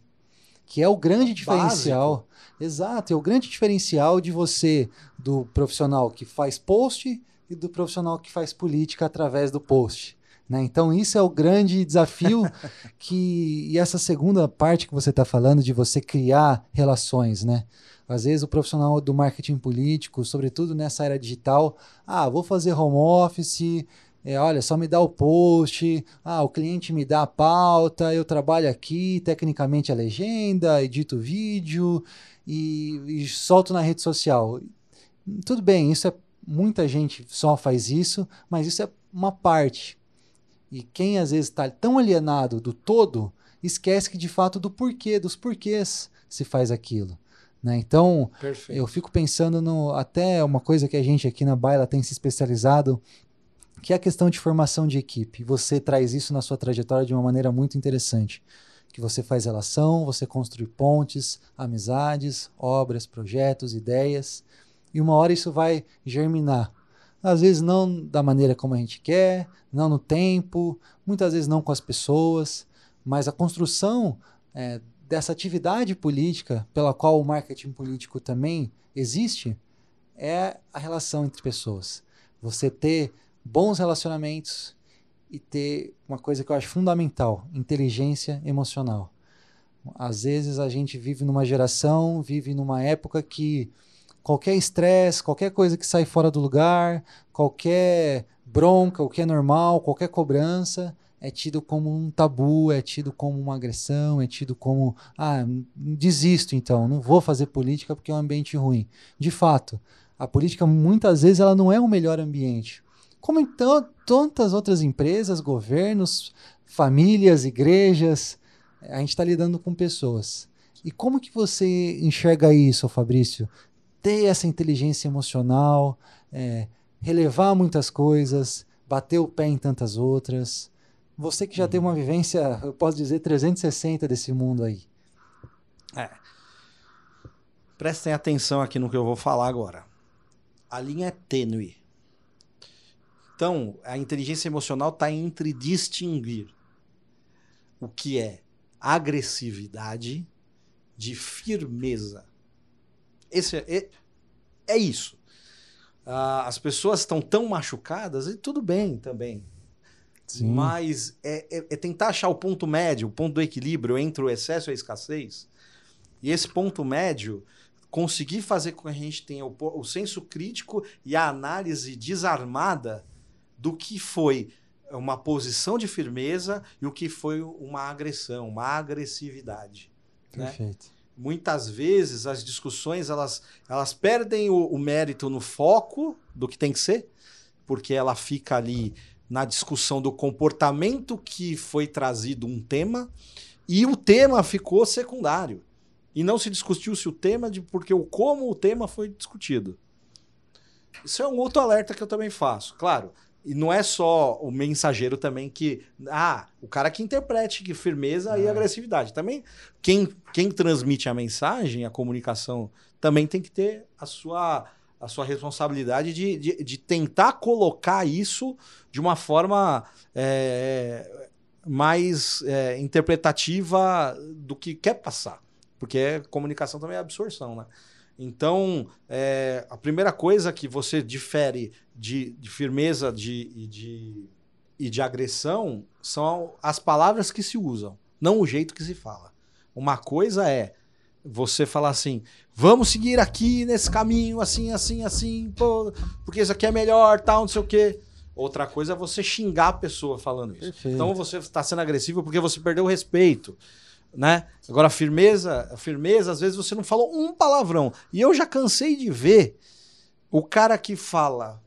Que é o grande diferencial. Básico. Exato, é o grande diferencial de você, do profissional que faz post e do profissional que faz política através do post. Né? Então, isso é o grande desafio [LAUGHS] que. E essa segunda parte que você está falando de você criar relações, né? Às vezes o profissional do marketing político, sobretudo nessa era digital, ah, vou fazer home office, é, olha, só me dá o post, ah, o cliente me dá a pauta, eu trabalho aqui, tecnicamente a legenda, edito o vídeo e, e solto na rede social. Tudo bem, isso é muita gente só faz isso, mas isso é uma parte. E quem às vezes está tão alienado do todo, esquece que de fato do porquê, dos porquês se faz aquilo. Né? Então, Perfeito. eu fico pensando no até uma coisa que a gente aqui na Baila tem se especializado, que é a questão de formação de equipe. Você traz isso na sua trajetória de uma maneira muito interessante. Que você faz relação, você construi pontes, amizades, obras, projetos, ideias, e uma hora isso vai germinar. Às vezes não da maneira como a gente quer, não no tempo, muitas vezes não com as pessoas, mas a construção é, dessa atividade política, pela qual o marketing político também existe, é a relação entre pessoas. Você ter bons relacionamentos e ter uma coisa que eu acho fundamental: inteligência emocional. Às vezes a gente vive numa geração, vive numa época que qualquer estresse, qualquer coisa que sai fora do lugar, qualquer bronca, o que é normal, qualquer cobrança, é tido como um tabu, é tido como uma agressão, é tido como, ah, desisto então, não vou fazer política porque é um ambiente ruim. De fato, a política muitas vezes ela não é o melhor ambiente. Como então tantas outras empresas, governos, famílias, igrejas, a gente está lidando com pessoas. E como que você enxerga isso, Fabrício? Ter essa inteligência emocional, é, relevar muitas coisas, bater o pé em tantas outras. Você que já tem uma vivência, eu posso dizer, 360 desse mundo aí. É. Prestem atenção aqui no que eu vou falar agora. A linha é tênue. Então, a inteligência emocional está entre distinguir o que é agressividade de firmeza. Esse é, é, é isso. Uh, as pessoas estão tão machucadas, e tudo bem também. Sim. Mas é, é, é, tentar achar o ponto médio, o ponto do equilíbrio entre o excesso e a escassez. E esse ponto médio, conseguir fazer com que a gente tenha o, o senso crítico e a análise desarmada do que foi uma posição de firmeza e o que foi uma agressão, uma agressividade. Né? Perfeito. Né? Muitas vezes as discussões elas, elas perdem o, o mérito no foco do que tem que ser, porque ela fica ali na discussão do comportamento que foi trazido um tema e o tema ficou secundário. E não se discutiu se o tema de porque o como o tema foi discutido. Isso é um outro alerta que eu também faço. Claro, e não é só o mensageiro também que. Ah, o cara que interprete que firmeza e é. agressividade. Também quem, quem transmite a mensagem, a comunicação, também tem que ter a sua a sua responsabilidade de, de, de tentar colocar isso de uma forma é, mais é, interpretativa do que quer passar. Porque comunicação também é absorção, né? Então, é, a primeira coisa que você difere de, de firmeza de, e, de, e de agressão são as palavras que se usam, não o jeito que se fala. Uma coisa é você falar assim, vamos seguir aqui nesse caminho, assim, assim, assim, pô, porque isso aqui é melhor, tal, não sei o quê. Outra coisa é você xingar a pessoa falando isso. Perfeito. Então você está sendo agressivo porque você perdeu o respeito. Né? Agora, firmeza, firmeza, às vezes você não falou um palavrão. E eu já cansei de ver o cara que fala,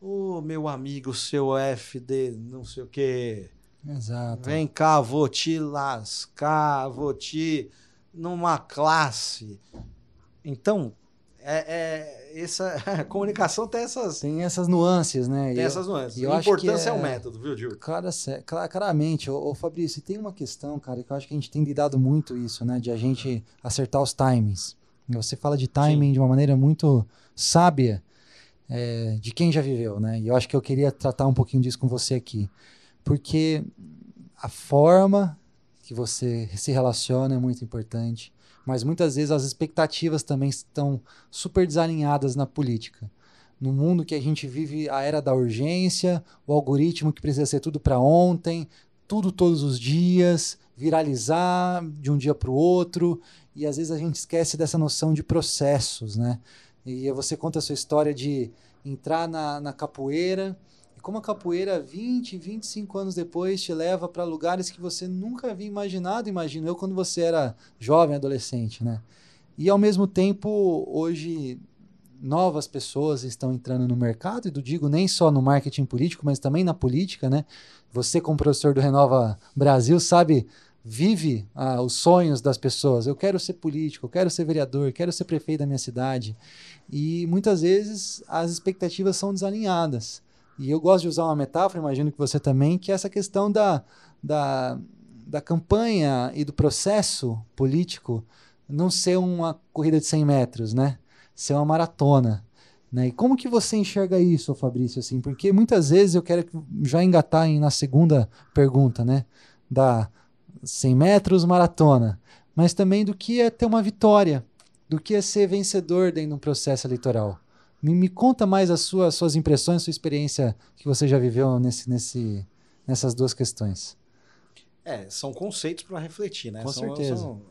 ô oh, meu amigo, seu FD, não sei o quê. Exato. Vem cá, vou te lascar, vou te numa classe. Então, é, é essa a [LAUGHS] comunicação tem essas tem essas nuances, né? Tem essas nuances. a importância é, é, o método, viu, Gil? Cara, claramente, ô, ô Fabrício, tem uma questão, cara, que eu acho que a gente tem lidado muito isso, né, de a gente acertar os timings. Você fala de timing Sim. de uma maneira muito sábia é, de quem já viveu, né? E eu acho que eu queria tratar um pouquinho disso com você aqui, porque a forma que você se relaciona é muito importante, mas muitas vezes as expectativas também estão super desalinhadas na política. no mundo que a gente vive a era da urgência, o algoritmo que precisa ser tudo para ontem, tudo todos os dias, viralizar de um dia para o outro, e às vezes a gente esquece dessa noção de processos, né? E você conta a sua história de entrar na, na capoeira, e como a capoeira 20, 25 anos depois te leva para lugares que você nunca havia imaginado, imagino eu, quando você era jovem, adolescente, né? E ao mesmo tempo, hoje novas pessoas estão entrando no mercado, e digo nem só no marketing político, mas também na política, né? Você, como professor do Renova Brasil, sabe, vive ah, os sonhos das pessoas. Eu quero ser político, eu quero ser vereador, eu quero ser prefeito da minha cidade. E muitas vezes as expectativas são desalinhadas. E eu gosto de usar uma metáfora, imagino que você também, que é essa questão da, da, da campanha e do processo político não ser uma corrida de 100 metros, né? ser uma maratona. Né? E como que você enxerga isso, Fabrício? Assim? Porque muitas vezes eu quero já engatar em, na segunda pergunta, né? Da 100 metros maratona, mas também do que é ter uma vitória, do que é ser vencedor dentro de um processo eleitoral. Me, me conta mais as suas, suas impressões, sua experiência que você já viveu nesse, nesse, nessas duas questões. É, são conceitos para refletir, né? Com são, certeza. São,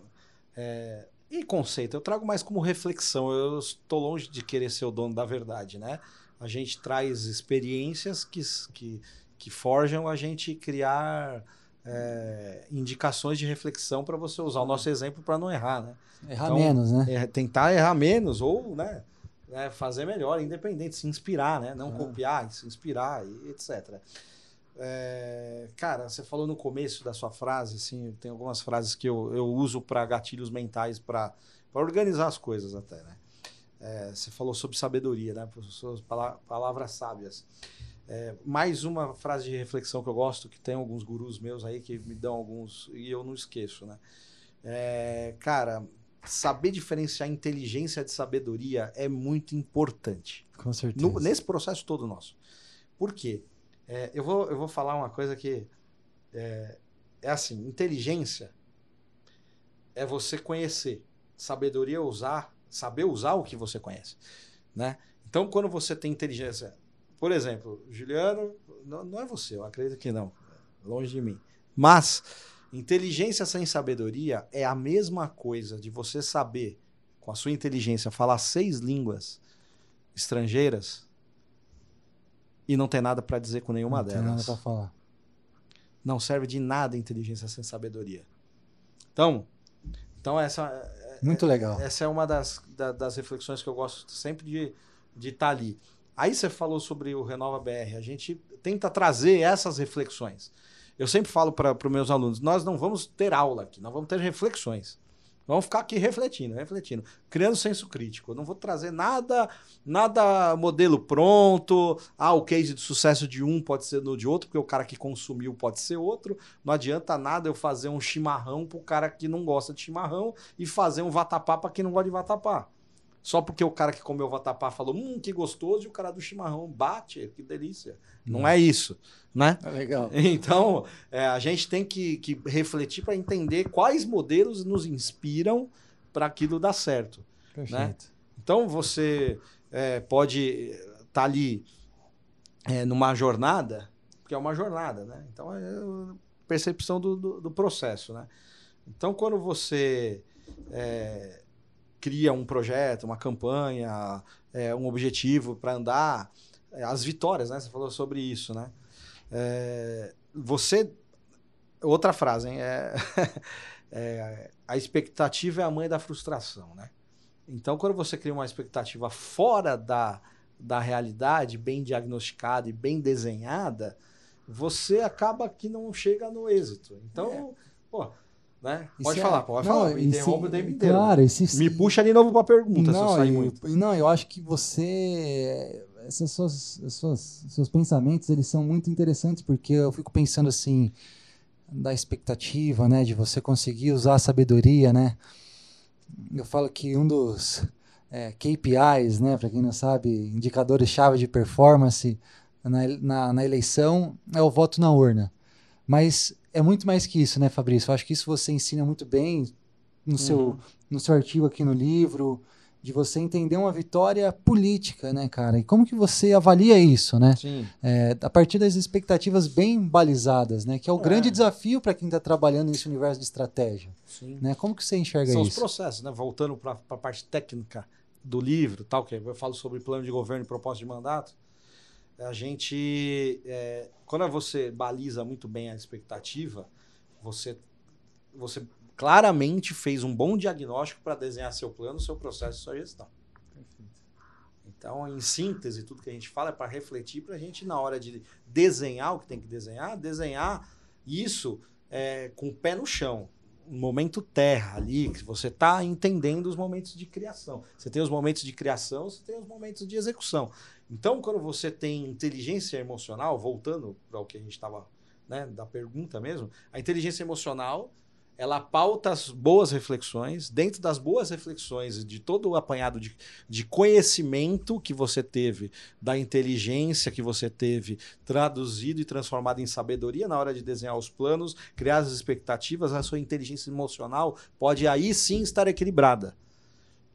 é, e conceito, eu trago mais como reflexão. Eu estou longe de querer ser o dono da verdade, né? A gente traz experiências que, que, que forjam a gente criar é, indicações de reflexão para você usar o nosso exemplo para não errar, né? Errar então, menos, né? É, tentar errar menos ou, né? É, fazer melhor, independente, se inspirar, né? Não ah. copiar, se inspirar e etc. É, cara, você falou no começo da sua frase, assim, tem algumas frases que eu, eu uso para gatilhos mentais, para organizar as coisas até, né? É, você falou sobre sabedoria, né? Suas palavras sábias. É, mais uma frase de reflexão que eu gosto, que tem alguns gurus meus aí que me dão alguns e eu não esqueço, né? É, cara, saber diferenciar inteligência de sabedoria é muito importante. Com certeza. No, nesse processo todo nosso. Por quê? É, eu, vou, eu vou falar uma coisa que é, é assim: inteligência é você conhecer, sabedoria é usar, saber usar o que você conhece, né? Então, quando você tem inteligência, por exemplo, Juliano, não, não é você, eu acredito que não, longe de mim, mas inteligência sem sabedoria é a mesma coisa de você saber, com a sua inteligência, falar seis línguas estrangeiras e não tem nada para dizer com nenhuma não delas. Não tem nada para falar. Não serve de nada inteligência sem sabedoria. Então, então essa é, muito é, legal. Essa é uma das, da, das reflexões que eu gosto sempre de de estar tá ali. Aí você falou sobre o Renova BR. A gente tenta trazer essas reflexões. Eu sempre falo para os meus alunos: nós não vamos ter aula aqui, nós vamos ter reflexões. Vamos ficar aqui refletindo, refletindo, criando senso crítico. Eu não vou trazer nada, nada modelo pronto. Ah, o case de sucesso de um pode ser no de outro, porque o cara que consumiu pode ser outro. Não adianta nada eu fazer um chimarrão para o cara que não gosta de chimarrão e fazer um vatapá para quem não gosta de vatapá. Só porque o cara que comeu vatapá falou, hum, que gostoso, e o cara do chimarrão bate, que delícia. Hum. Não é isso, né? É legal. [LAUGHS] Então, é, a gente tem que, que refletir para entender quais modelos nos inspiram para aquilo dar certo. Né? Perfeito. Né? Então, você é, pode estar tá ali é, numa jornada, porque é uma jornada, né? Então, é percepção do, do, do processo, né? Então, quando você é, cria um projeto, uma campanha, é, um objetivo para andar, é, as vitórias, né? Você falou sobre isso, né? É, você. Outra frase, hein? É, [LAUGHS] é, a expectativa é a mãe da frustração, né? Então, quando você cria uma expectativa fora da, da realidade, bem diagnosticada e bem desenhada, você acaba que não chega no êxito. Então, é. pô, né? Pode falar, pode não, falar. Me interrompe o tempo inteiro. Claro, esse, Me puxa de novo para a pergunta, não, se eu sair muito. Não, eu acho que você... Esses suas, suas, seus pensamentos, eles são muito interessantes, porque eu fico pensando assim, da expectativa, né? De você conseguir usar a sabedoria, né? Eu falo que um dos é, KPIs, né? Para quem não sabe, indicadores-chave de performance na, na, na eleição é o voto na urna. Mas é muito mais que isso, né, Fabrício? Eu acho que isso você ensina muito bem no, seu, uhum. no seu artigo aqui no livro. de você entender uma vitória política, né, cara? E como que você avalia isso, né? Sim. É, a partir das expectativas bem balizadas, né? Que é o É. grande desafio para quem está trabalhando nesse universo de estratégia, Sim. né? Como que você enxerga São os isso? processos, né? Voltando para a parte técnica do livro, tal, que eu falo sobre plano de governo e propósito de mandato. A gente, é, quando você baliza muito bem a expectativa, você, você claramente fez um bom diagnóstico para desenhar seu plano, seu processo sua gestão. Então, em síntese, tudo que a gente fala é para refletir, para a gente, na hora de desenhar o que tem que desenhar, desenhar isso é, com o pé no chão. Um momento terra ali, que você está entendendo os momentos de criação. Você tem os momentos de criação, você tem os momentos de execução. Então, quando você tem inteligência emocional, voltando para o que a gente estava, né, da pergunta mesmo, a inteligência emocional ela pauta as boas reflexões, dentro das boas reflexões, de todo o apanhado de, de conhecimento que você teve, da inteligência que você teve, traduzido e transformado em sabedoria na hora de desenhar os planos, criar as expectativas, a sua inteligência emocional pode aí sim estar equilibrada,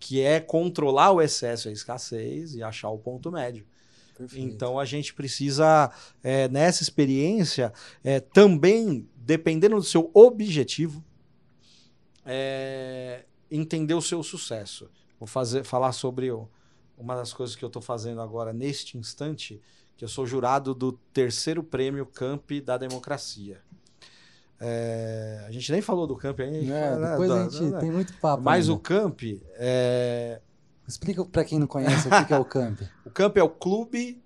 que é controlar o excesso e a escassez e achar o ponto médio. Perfeito. Então a gente precisa, é, nessa experiência, é, também, dependendo do seu objetivo, é, entender o seu sucesso. Vou fazer, falar sobre o- uma das coisas que eu estou fazendo agora, neste instante, que eu sou jurado do terceiro prêmio Camp da Democracia. É, a gente nem falou do Camp ainda. É, né, depois a da- gente da- tem muito papo. Mas ainda. o Camp é, Explica para quem não conhece o que, que é o Camp. [LAUGHS] O CAMP é o Clube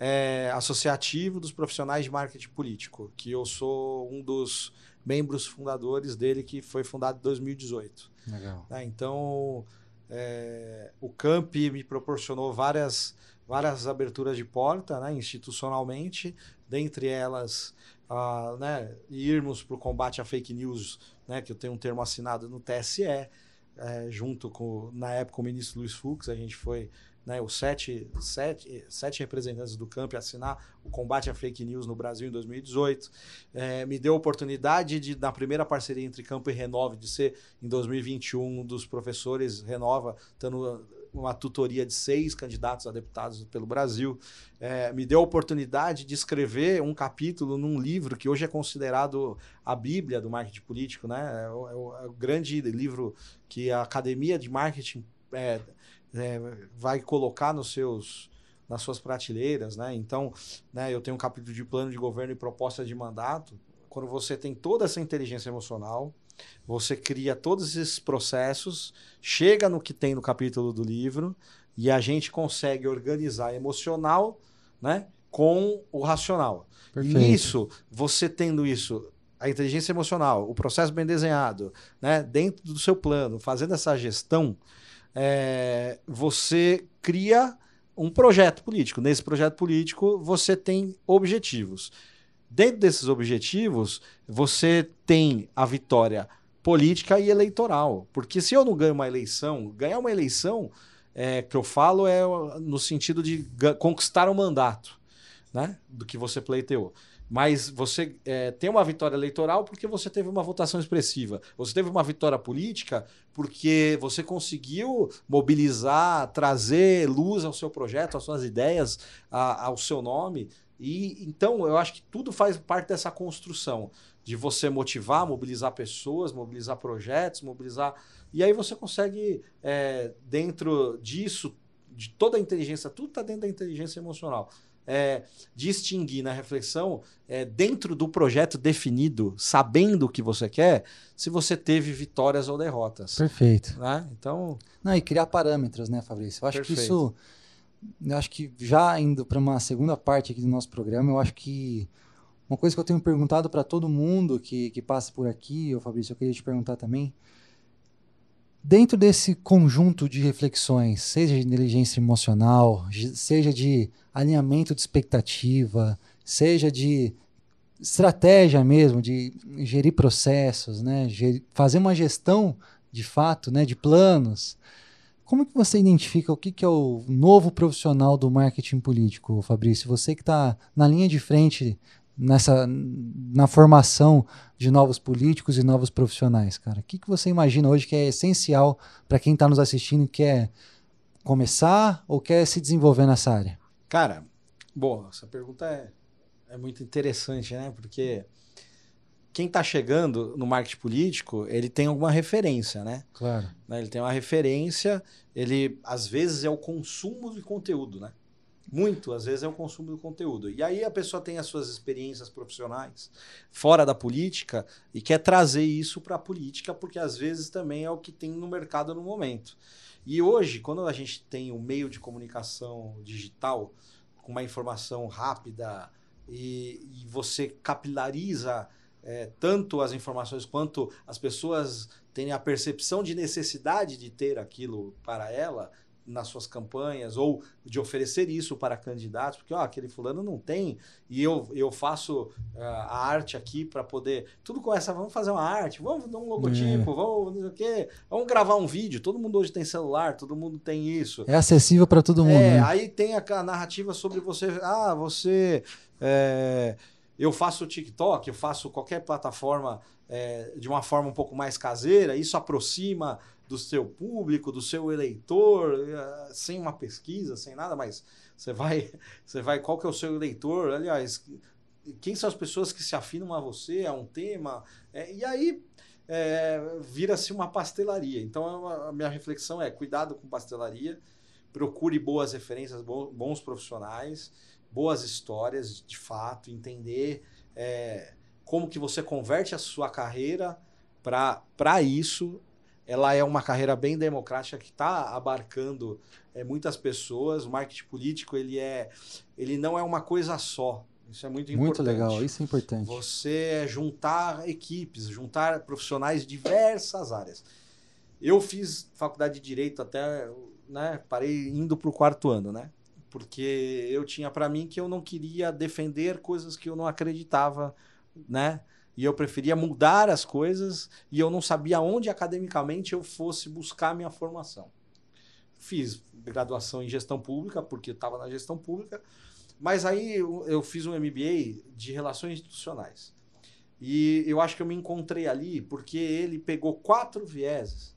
é, Associativo dos Profissionais de Marketing Político, que eu sou um dos membros fundadores dele, que foi fundado em 2018. Legal. né? Então, é, o CAMP me proporcionou várias, várias aberturas de porta né, institucionalmente, dentre elas ah, né, irmos para o combate à fake news, né, que eu tenho um termo assinado no TSE, é, junto com, na época, o ministro Luiz Fux, a gente foi né, os sete, sete, sete representantes do CAMP a assinar o combate à fake news no Brasil em 2018. É, me deu a oportunidade de, na primeira parceria entre Campo e Renove, de ser em 2021 um dos professores Renova, dando uma tutoria de seis candidatos a deputados pelo Brasil. É, me deu a oportunidade de escrever um capítulo num livro que hoje é considerado a Bíblia do marketing político, né? É o, é o- é o grande livro que a Academia de Marketing é, é, vai colocar nos seus nas suas prateleiras, né? Então, né, eu tenho um capítulo de plano de governo e proposta de mandato. Quando você tem toda essa inteligência emocional, você cria todos esses processos, chega no que tem no capítulo do livro e a gente consegue organizar emocional, né, com o racional. Perfeito. Nisso, você tendo isso, a inteligência emocional, o processo bem desenhado, né, dentro do seu plano, fazendo essa gestão, é, você cria um projeto político. Nesse projeto político, você tem objetivos. Dentro desses objetivos, você tem a vitória política e eleitoral. Porque se eu não ganho uma eleição, ganhar uma eleição, é, que eu falo é no sentido de conquistar um mandato, né? Do que você pleiteou. Mas você é, tem uma vitória eleitoral porque você teve uma votação expressiva. Você teve uma vitória política porque você conseguiu mobilizar, trazer luz ao seu projeto, às suas ideias, a- ao seu nome. E então eu acho que tudo faz parte dessa construção de você motivar, mobilizar pessoas, mobilizar projetos, mobilizar. E aí você consegue, é, dentro disso, de toda a inteligência, tudo está dentro da inteligência emocional. É, distinguir na reflexão, é, dentro do projeto definido, sabendo o que você quer, se você teve vitórias ou derrotas. Perfeito. Né? Então, Não, e criar parâmetros, né, Fabrício? Eu acho que Perfeito. isso. Eu acho que já indo para uma segunda parte aqui do nosso programa, eu acho que uma coisa que eu tenho perguntado para todo mundo que, que passa por aqui, ô Fabrício, eu queria te perguntar também. Dentro desse conjunto de reflexões, seja de inteligência emocional, seja de alinhamento de expectativa, seja de estratégia mesmo, de gerir processos, né, fazer uma gestão de fato, né, de planos. Como que você identifica o que, que é o novo profissional do marketing político, Fabrício? Você que está na linha de frente nessa na formação de novos políticos e novos profissionais, cara? O que, que você imagina hoje que é essencial para quem está nos assistindo e quer começar ou quer se desenvolver nessa área? Cara, bom, essa pergunta é, é muito interessante, né? Porque quem está chegando no marketing político, ele tem alguma referência, né? Claro. Né? Ele tem uma referência, ele às vezes é o consumo de conteúdo, né? Muito, às vezes, é o consumo do conteúdo. E aí a pessoa tem as suas experiências profissionais fora da política e quer trazer isso para a política, porque às vezes também é o que tem no mercado no momento. E hoje, quando a gente tem um meio de comunicação digital, com uma informação rápida e, e você capilariza é, tanto as informações quanto as pessoas têm a percepção de necessidade de ter aquilo para ela, nas suas campanhas ou de oferecer isso para candidatos, porque ó, aquele fulano não tem e eu, eu faço uh, a arte aqui para poder. Tudo começa, vamos fazer uma arte, vamos dar um logotipo, é. vamos não sei o quê, vamos gravar um vídeo. Todo mundo hoje tem celular, todo mundo tem isso. É acessível para todo mundo. É, né? aí tem a, a, narrativa sobre você. Ah, você. É, eu faço TikTok, eu faço qualquer plataforma é, de uma forma um pouco mais caseira, isso aproxima do seu público, do seu eleitor, eh, sem uma pesquisa, sem nada, mas você vai, [LAUGHS] você vai, qual que é o seu eleitor? Aliás, quem são as pessoas que se afinam a você, a um tema? É, e aí é, vira-se uma pastelaria. Então a minha reflexão é cuidado com pastelaria, procure boas referências, bons profissionais, boas histórias, de fato, entender é, como que você converte a sua carreira para isso ela é uma carreira bem democrática que está abarcando é, muitas pessoas. O marketing político ele é, ele não é uma coisa só. Isso é muito importante. Muito legal, isso é importante. Você é juntar equipes, juntar profissionais de diversas áreas. Eu fiz faculdade de direito até, né, parei indo para o quarto ano, né? Porque eu tinha para mim que eu não queria defender coisas que eu não acreditava, né? e eu preferia mudar as coisas e eu não sabia onde academicamente eu fosse buscar minha formação. Fiz graduação em gestão pública, porque estava na gestão pública, mas aí eu, eu fiz um MBA de relações institucionais. E eu acho que eu me encontrei ali porque ele pegou quatro vieses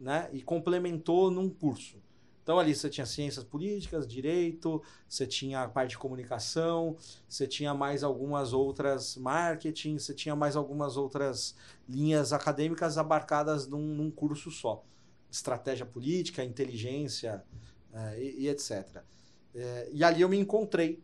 né, e complementou num curso. Então ali você tinha ciências políticas, direito, você tinha a parte de comunicação, você tinha mais algumas outras marketing, você tinha mais algumas outras linhas acadêmicas abarcadas num, num curso só. Estratégia política, inteligência é, e, e, etc. É, e ali eu me encontrei,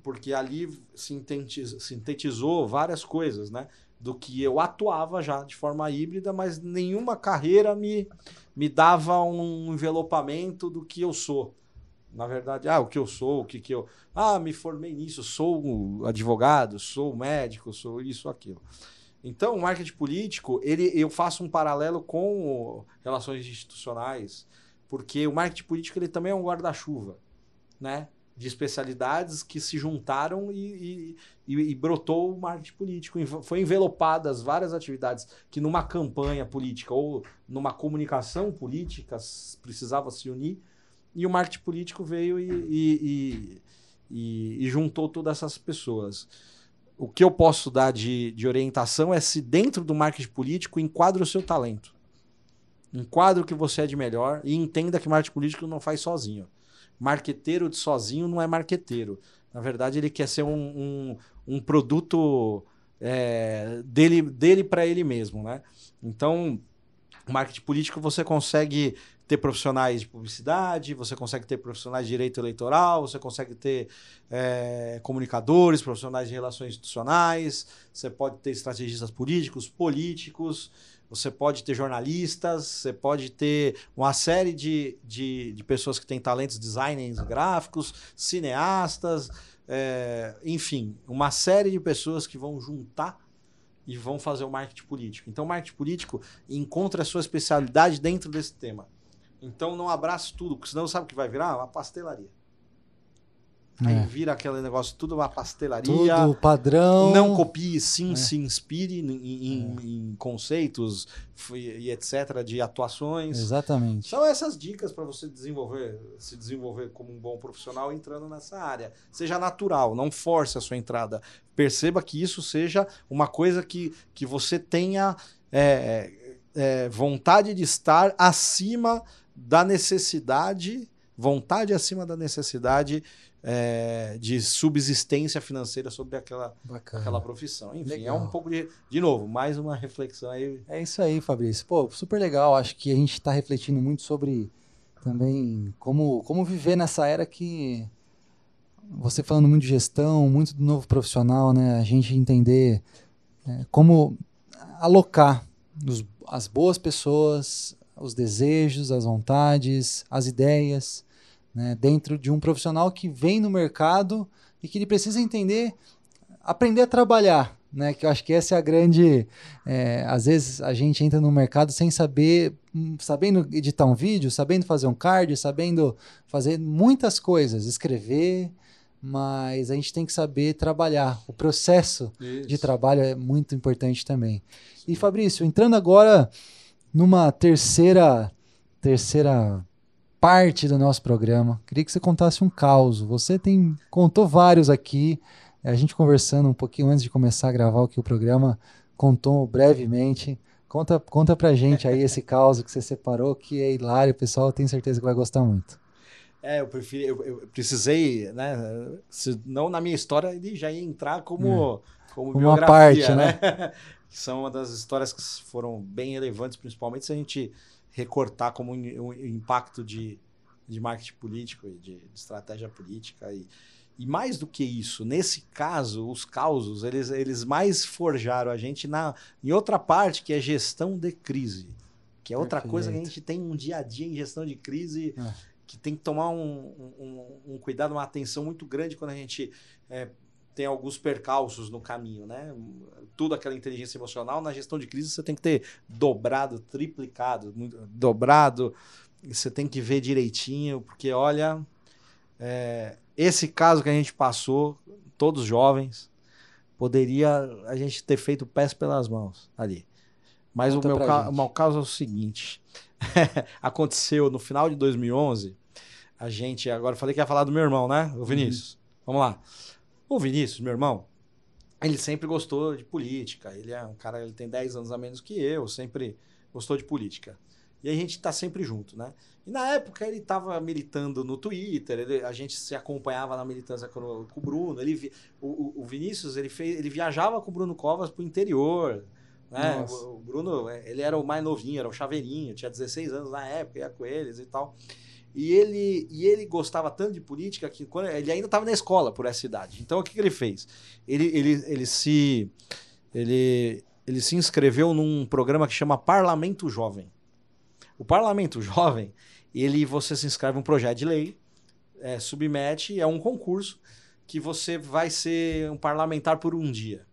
porque ali sintetizou várias coisas, né? Do que eu atuava já de forma híbrida, mas nenhuma carreira me me dava um envelopamento do que eu sou. Na verdade, ah, o que eu sou, o que, que eu. Ah, me formei nisso, sou advogado, sou médico, sou isso, aquilo. Então, o marketing político, ele, eu faço um paralelo com relações institucionais, porque o marketing político ele também é um guarda-chuva, né? De especialidades que se juntaram e, e, e, brotou o marketing político. Foi envelopadas várias atividades que numa campanha política ou numa comunicação política precisava se unir e o marketing político veio e, e juntou todas essas pessoas. O que eu posso dar de, de orientação é se dentro do marketing político enquadre o seu talento. Enquadre o que você é de melhor e entenda que marketing político não faz sozinho marqueteiro de sozinho não é marqueteiro. Na verdade, ele quer ser um, um, um produto é, dele, dele para ele mesmo. Né? Então, marketing político você consegue ter profissionais de publicidade, você consegue ter profissionais de direito eleitoral, você consegue ter é, comunicadores, profissionais de relações institucionais, você pode ter estrategistas políticos, políticos, você pode ter jornalistas, você pode ter uma série de, de, de pessoas que têm talentos designers gráficos, cineastas, é, enfim, uma série de pessoas que vão juntar e vão fazer o marketing político. Então, o marketing político encontra a sua especialidade dentro desse tema. Então, não abrace tudo, porque senão sabe o que vai virar? Uma pastelaria. Aí é. vira aquele negócio, tudo uma pastelaria. Tudo padrão. Não copie, sim, é. se inspire em, é. em conceitos e etc. de atuações. Exatamente. São essas dicas para você desenvolver, se desenvolver como um bom profissional entrando nessa área. Seja natural, não force a sua entrada. Perceba que isso seja uma coisa que, que você tenha é, é, vontade de estar acima da necessidade, vontade acima da necessidade é, de subsistência financeira sobre aquela, aquela profissão. Enfim, legal. é um pouco de. De novo, mais uma reflexão aí. É isso aí, Fabrício. Pô, super legal. Acho que a gente está refletindo muito sobre também como, como viver nessa era que. Você falando muito de gestão, muito do novo profissional, né? A gente entender é, como alocar os, as boas pessoas, os desejos, as vontades, as ideias né, dentro de um profissional que vem no mercado e que ele precisa entender, aprender a trabalhar, né? Que eu acho que essa é a grande. É, às vezes a gente entra no mercado sem saber, hum, sabendo editar um vídeo, sabendo fazer um card, sabendo fazer muitas coisas, escrever, mas a gente tem que saber trabalhar. O processo Isso. de trabalho é muito importante também. E Fabrício, entrando agora numa terceira terceira parte do nosso programa. Queria que você contasse um caos. Você tem contou vários aqui. A gente conversando um pouquinho antes de começar a gravar aqui o programa, contou brevemente. Conta, conta pra gente aí esse caos que você separou, que é hilário, pessoal. Eu tenho certeza que vai gostar muito. É, eu preferi, eu, eu precisei, né? Se não na minha história, ele já ia entrar como, é. Como uma parte, né? né? [LAUGHS] São uma das histórias que foram bem relevantes, principalmente se a gente recortar como um, impacto de, de marketing político e de, de estratégia política. E, e mais do que isso, nesse caso, os causos, eles, eles mais forjaram a gente na, em outra parte, que é gestão de crise. Que é outra Perfeito. coisa que a gente tem um dia a dia em gestão de crise, é. que tem que tomar um, um, um, cuidado, uma atenção muito grande quando a gente é, tem alguns percalços no caminho, né? Tudo aquela inteligência emocional, na gestão de crise você tem que ter dobrado, triplicado, dobrado, você tem que ver direitinho, porque olha, é, esse caso que a gente passou, todos jovens, poderia a gente ter feito pés pelas mãos ali. Mas Conta o meu, ca o meu caso é o seguinte, [LAUGHS] aconteceu no final de 2011, a gente, agora falei que ia falar do meu irmão, né, o Vinícius, uhum. vamos lá. O Vinícius, meu irmão, ele sempre gostou de política. Ele é um cara, ele tem 10 anos a menos que eu, sempre gostou de política. E a gente está sempre junto, né? E na época ele estava militando no Twitter, ele, a gente se acompanhava na militância com, com o Bruno. Ele, o, o, Vinícius ele, fez, ele viajava com o Bruno Covas para o interior. Né? O, o, Bruno, ele era o mais novinho, era o chaveirinho, tinha 16 anos na época, ia com eles e tal. E ele, e ele gostava tanto de política que quando, ele ainda estava na escola por essa idade. Então o que, que ele fez? Ele, ele, ele, se, ele, ele se inscreveu num programa que chama Parlamento Jovem. O Parlamento [LAUGHS] Jovem, ele você se inscreve um projeto de lei, é, submete, é um concurso que você vai ser um parlamentar por um dia.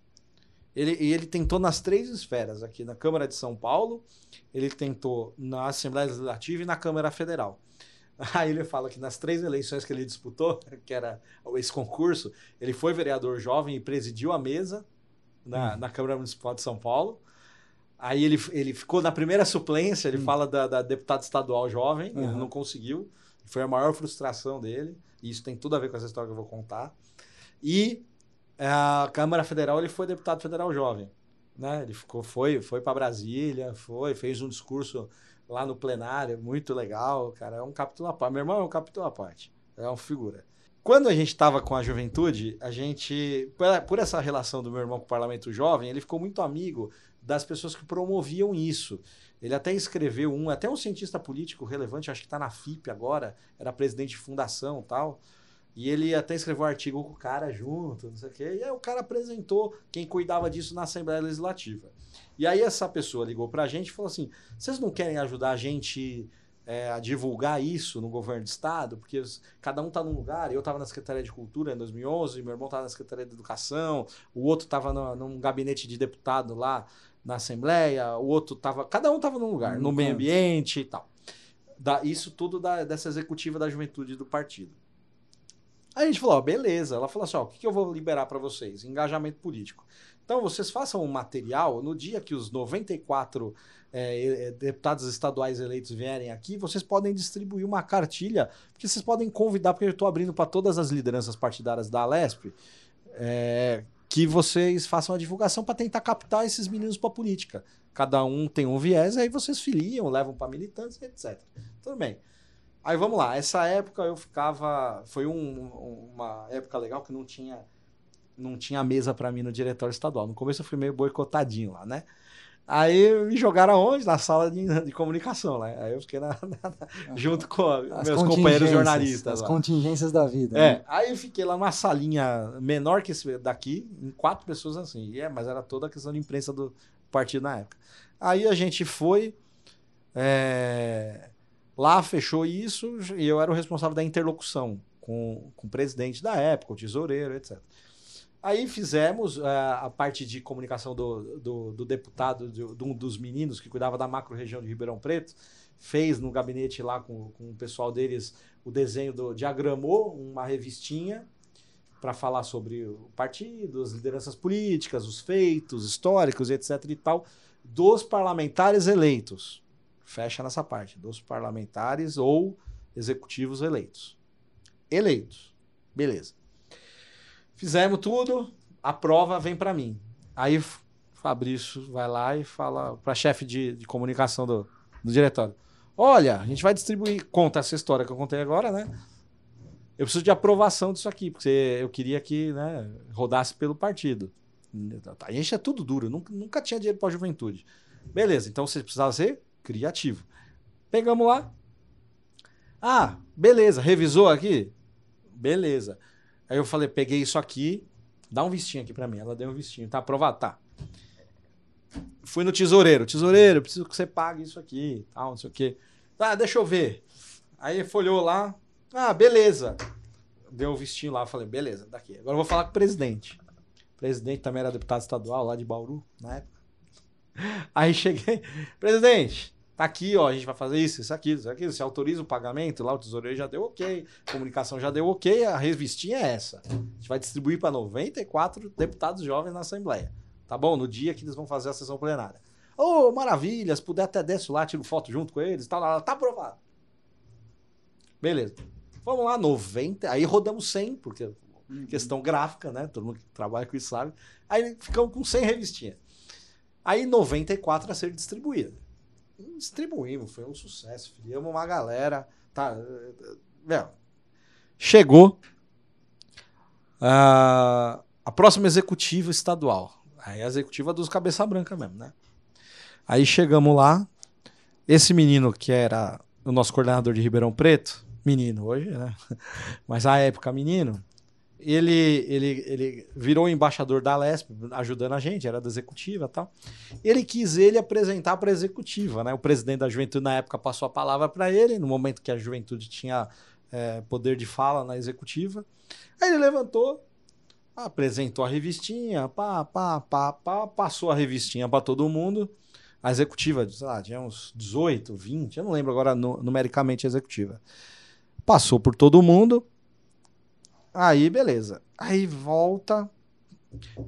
Ele, ele tentou nas três esferas, aqui na Câmara de São Paulo, ele tentou na Assembleia Legislativa e na Câmara Federal. [LAUGHS] Aí ele fala que nas três eleições que ele disputou, [LAUGHS] que era esse concurso, ele foi vereador jovem e presidiu a mesa na, hum. na Câmara Municipal de São Paulo. Aí ele, ele ficou na primeira suplência, ele hum. fala da, da deputada estadual jovem, uhum. ele não conseguiu. Foi a maior frustração dele. E isso tem tudo a ver com essa história que eu vou contar. E a Câmara Federal, ele foi deputado federal jovem. Né? Ele ficou, foi, foi para Brasília, foi, fez um discurso lá no plenário, muito legal, cara. É um capítulo à parte. Meu irmão é um capítulo à parte. É uma figura. Quando a gente estava com a juventude, a gente, por essa relação do meu irmão com o parlamento jovem, ele ficou muito amigo das pessoas que promoviam isso. Ele até escreveu um, até um cientista político relevante, acho que está na FIP agora, era presidente de fundação tal. E ele até escreveu um artigo com o cara junto, não sei o quê. E aí o cara apresentou quem cuidava disso na Assembleia Legislativa. E aí essa pessoa ligou para a gente e falou assim: vocês não querem ajudar a gente é, a divulgar isso no governo do estado? Porque cada um está num lugar. Eu estava na Secretaria de Cultura em 2011, meu irmão estava na Secretaria de Educação, o outro estava num gabinete de deputado lá na Assembleia, o outro estava. Cada um estava num lugar, no meio ambiente e tal. Da, isso tudo da, dessa executiva da juventude do partido. Aí a gente falou, ó, beleza. Ela falou assim, ó, o que, que eu vou liberar para vocês? Engajamento político. Então, vocês façam um material, no dia que os 94 é, deputados estaduais eleitos vierem aqui, vocês podem distribuir uma cartilha, porque vocês podem convidar, porque eu estou abrindo para todas as lideranças partidárias da Alesp, é, que vocês façam a divulgação para tentar captar esses meninos para a política. Cada um tem um viés, aí vocês filiam, levam para militantes, etc. Tudo bem. Aí vamos lá. Essa época eu ficava. Foi um, uma época legal que não tinha não tinha mesa para mim no diretório estadual. No começo eu fui meio boicotadinho lá, né? Aí me jogaram aonde? Na sala de, de comunicação, né? Aí eu fiquei na, [LAUGHS] na, junto com as meus companheiros jornalistas. As lá. contingências da vida. É, né? aí eu fiquei lá numa salinha menor que esse daqui, em quatro pessoas assim. E é, mas era toda a questão de imprensa do partido na época. Aí a gente foi. É, lá fechou isso e eu era o responsável da interlocução com, com o presidente da época, o tesoureiro, etc. Aí fizemos uh, a parte de comunicação do, do, do deputado, de, de, um dos meninos que cuidava da macro-região de Ribeirão Preto, fez no gabinete lá com, com o pessoal deles o desenho, do, diagramou uma revistinha para falar sobre o partido, as lideranças políticas, os feitos históricos, etc. e tal, dos parlamentares eleitos. Fecha nessa parte, dos parlamentares ou executivos eleitos. Eleitos. Beleza. Fizemos tudo, a prova vem para mim. Aí Fabrício vai lá e fala para chefe de, de comunicação do, do diretório: Olha, a gente vai distribuir. Conta essa história que eu contei agora, né? Eu preciso de aprovação disso aqui, porque eu queria que né, rodasse pelo partido. A gente é tudo duro, nunca, nunca tinha dinheiro para a juventude. Beleza, então você precisava ser criativo. Pegamos lá. Ah, beleza, revisou aqui? Beleza. Aí eu falei, peguei isso aqui, dá um vistinho aqui para mim. Ela deu um vistinho, tá aprovado? Tá. Fui no tesoureiro. Tesoureiro, preciso que você pague isso aqui, tal, não sei o quê. Tá, deixa eu ver. Aí folhou lá. Ah, beleza. Deu um vistinho lá, falei, beleza, daqui. Agora eu vou falar com o presidente. O presidente também era deputado estadual lá de Bauru, na época. [LAUGHS] Aí cheguei, presidente, Tá aqui, ó, a gente vai fazer isso, isso, aquilo, isso, aquilo. Você autoriza o pagamento, lá o tesoureiro já deu ok, a comunicação já deu ok, a revistinha é essa. A gente vai distribuir para 94 deputados jovens na Assembleia. Tá bom? No dia que eles vão fazer a sessão plenária. Ô, oh, maravilha, se puder até desço lá, tiro foto junto com eles, tá lá, tá aprovado. Beleza. Vamos lá, 90, aí rodamos 100, porque uhum. questão gráfica, né? Todo mundo que trabalha com isso sabe. Aí ficamos com 100 revistinhas. Aí 94 a ser distribuída distribuímos, foi um sucesso. Filiamos uma galera. Tá, meu, chegou uh, a próxima executiva estadual. Aí a executiva dos cabeça branca mesmo, né? Aí chegamos lá. Esse menino que era o nosso coordenador de Ribeirão Preto, menino hoje, né? [LAUGHS] Mas à época menino, ele, ele, ele virou embaixador da Lesp, ajudando a gente, era da executiva e tal. Ele quis ele apresentar para a executiva, né? O presidente da juventude na época passou a palavra para ele, no momento que a juventude tinha é, poder de fala na executiva. Aí ele levantou, apresentou a revistinha, pá, pá, pá, pá, passou a revistinha para todo mundo. A executiva, sei lá, tinha uns 18, 20, eu não lembro agora numericamente a executiva. Passou por todo mundo Aí, beleza. Aí volta.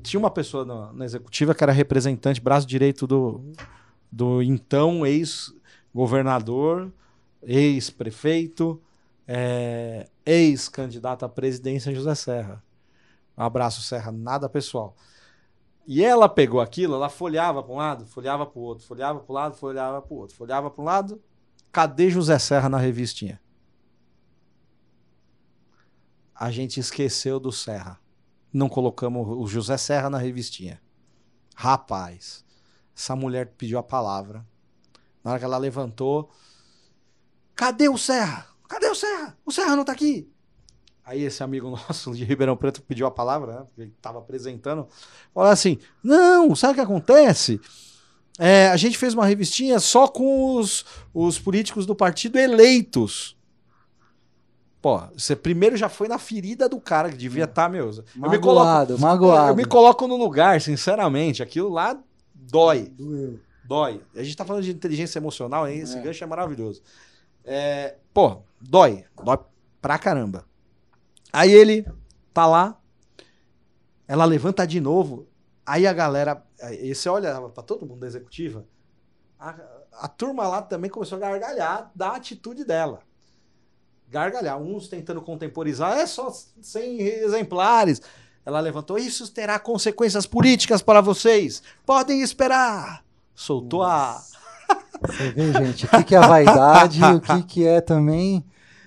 Tinha uma pessoa na, na executiva que era representante, braço direito do, do então ex-governador, ex-prefeito, é, ex-candidato à presidência José Serra. Um abraço, Serra, nada pessoal. E ela pegou aquilo, ela folhava para um lado, folhava para o outro, folhava para um lado, folhava para o outro, folhava para um lado. Cadê José Serra na revistinha? A gente esqueceu do Serra. Não colocamos o José Serra na revistinha. Rapaz, essa mulher pediu a palavra. Na hora que ela levantou, cadê o Serra? Cadê o Serra? O Serra não tá aqui. Aí esse amigo [LAUGHS] nosso de Ribeirão Preto pediu a palavra, né? Ele estava apresentando. Falou assim: não, sabe o que acontece? É, a gente fez uma revistinha só com os, os políticos do partido eleitos. Pô, você primeiro já foi na ferida do cara que devia estar, tá, meu. Eu magoado, me coloco, magoado. Eu me coloco no lugar, sinceramente. Aquilo lá dói. Doeu. Dói. A gente tá falando de inteligência emocional, hein? Esse é. gancho é maravilhoso. É, pô, dói. Dói pra caramba. Aí ele tá lá, ela levanta de novo, aí a galera, aí você olha para todo mundo da executiva, a, a turma lá também começou a gargalhar da atitude dela. Gargalhar, uns tentando contemporizar, é só 100 exemplares. Ela levantou, isso terá consequências políticas para vocês, podem esperar. Soltou Nossa. a. Você vê, gente, o que, que é vaidade e o que, que é também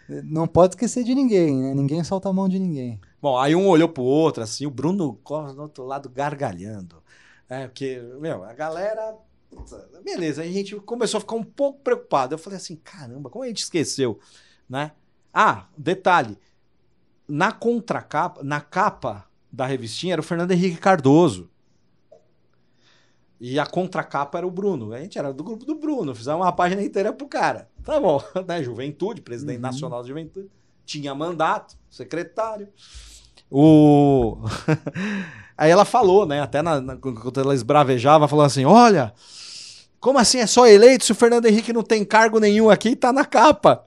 não pode esquecer de ninguém, né? Ninguém solta a mão de ninguém. Bom, aí um olhou pro outro, assim, o Bruno corre do outro lado gargalhando. É, porque, meu, a galera. Beleza, a gente começou a ficar um pouco preocupado. Eu falei assim: caramba, como a gente esqueceu, né? Ah, detalhe. Na contracapa, na capa da revistinha era o Fernando Henrique Cardoso. E a contracapa era o Bruno. A gente era do grupo do Bruno, fizemos uma página inteira pro cara. Tá bom, [LAUGHS] né? Juventude, presidente uhum. nacional de juventude. Tinha mandato, secretário. O... [LAUGHS] Aí ela falou, né? Até na, na, quando ela esbravejava, falou assim: olha, como assim é só eleito se o Fernando Henrique não tem cargo nenhum aqui e tá na capa?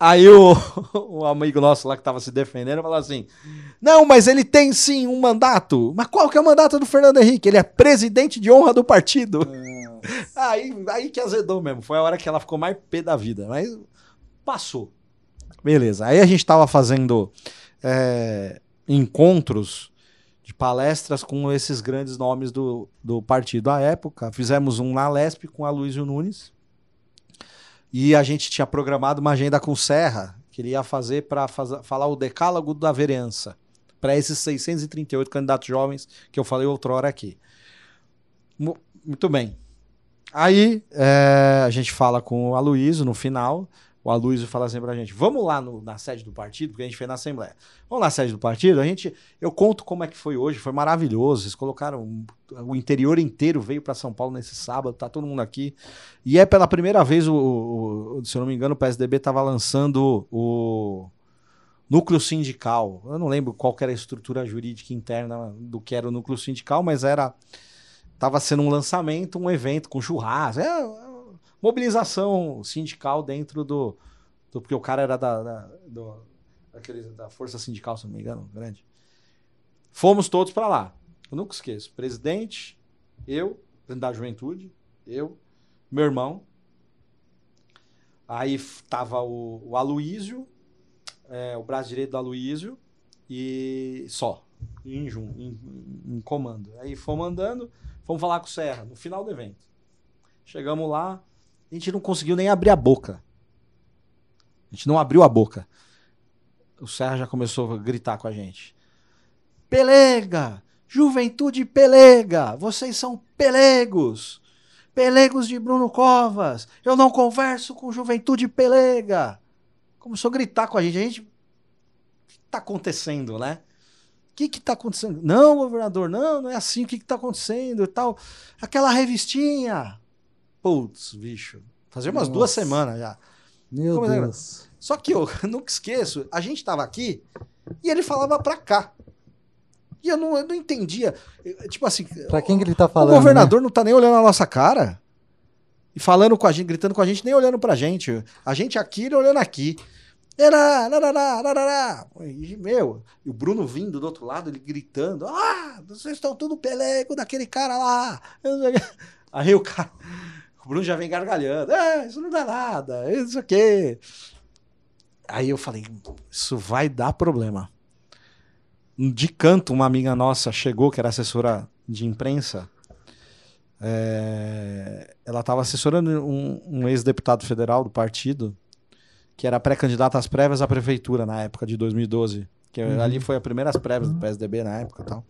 Aí o, [LAUGHS] o amigo nosso lá que tava se defendendo falou assim: Não, mas ele tem sim um mandato. Mas qual que é o mandato do Fernando Henrique? Ele é presidente de honra do partido. [LAUGHS] aí, aí que azedou mesmo. Foi a hora que ela ficou mais pé da vida. Mas passou. Beleza. Aí a gente tava fazendo é, encontros de palestras com esses grandes nomes do, do partido à época. Fizemos um na Lesp com a Luísio Nunes e a gente tinha programado uma agenda com Serra, que ele ia fazer para falar o decálogo da vereança, para esses 638 candidatos jovens que eu falei outrora aqui. Muito bem. Aí é, a gente fala com o Aloysio no final o Aloysio fala assim pra gente: vamos lá no, na sede do partido, porque a gente fez na Assembleia. Vamos na sede do partido, a gente. Eu conto como é que foi hoje, foi maravilhoso. Eles colocaram. O interior inteiro veio para São Paulo nesse sábado, tá todo mundo aqui. E é pela primeira vez, o, o se eu não me engano, o PSDB estava lançando o núcleo sindical. Eu não lembro qual era a estrutura jurídica interna do que era o núcleo sindical, mas era. Tava sendo um lançamento, um evento com churrasco. É, mobilização sindical dentro do, do porque o cara era da, da, do, da força sindical, se não me engano, grande. Fomos todos para lá. Eu nunca esqueço. Presidente, eu, presidente da juventude, eu, meu irmão. Aí tava o, o Aloísio, é, o braço direito do Aloísio, e só, em, em, em comando. Aí fomos andando, fomos falar com o Serra, no final do evento. Chegamos lá, a gente não conseguiu nem abrir a boca. A gente não abriu a boca. O Serra já começou a gritar com a gente. Pelega! Juventude pelega! Vocês são pelegos! Pelegos de Bruno Covas! Eu não converso com juventude pelega! Começou a gritar com a gente. A gente. O que está acontecendo, né? O que está acontecendo? Não, governador, não, não é assim. O que está acontecendo e tal? Aquela revistinha. Putz, bicho. Fazia umas Nossa. duas semanas já. Meu Como é Deus. É? Só que eu [LAUGHS] nunca esqueço, a gente tava aqui e ele falava pra cá. E eu não, eu não entendia. Tipo assim. Pra quem que ele tá falando? O governador né? não tá nem olhando a nossa cara. E falando com a gente, gritando com a gente, nem olhando pra gente. A gente aqui, ele olhando aqui. Era, narará, narará. E, meu, e o Bruno vindo do outro lado, ele gritando: Ah, vocês estão tudo pelego daquele cara lá. [LAUGHS] Aí o cara. O Bruno já vem gargalhando. É, isso não dá nada, isso aqui. Aí eu falei, isso vai dar problema. De canto, uma amiga nossa chegou, que era assessora de imprensa. É, ela estava assessorando um, um ex-deputado federal do partido, que era pré-candidato às prévias à prefeitura na época de 2012. Que uhum. ali foi as primeiras prévias do PSDB na época e tal.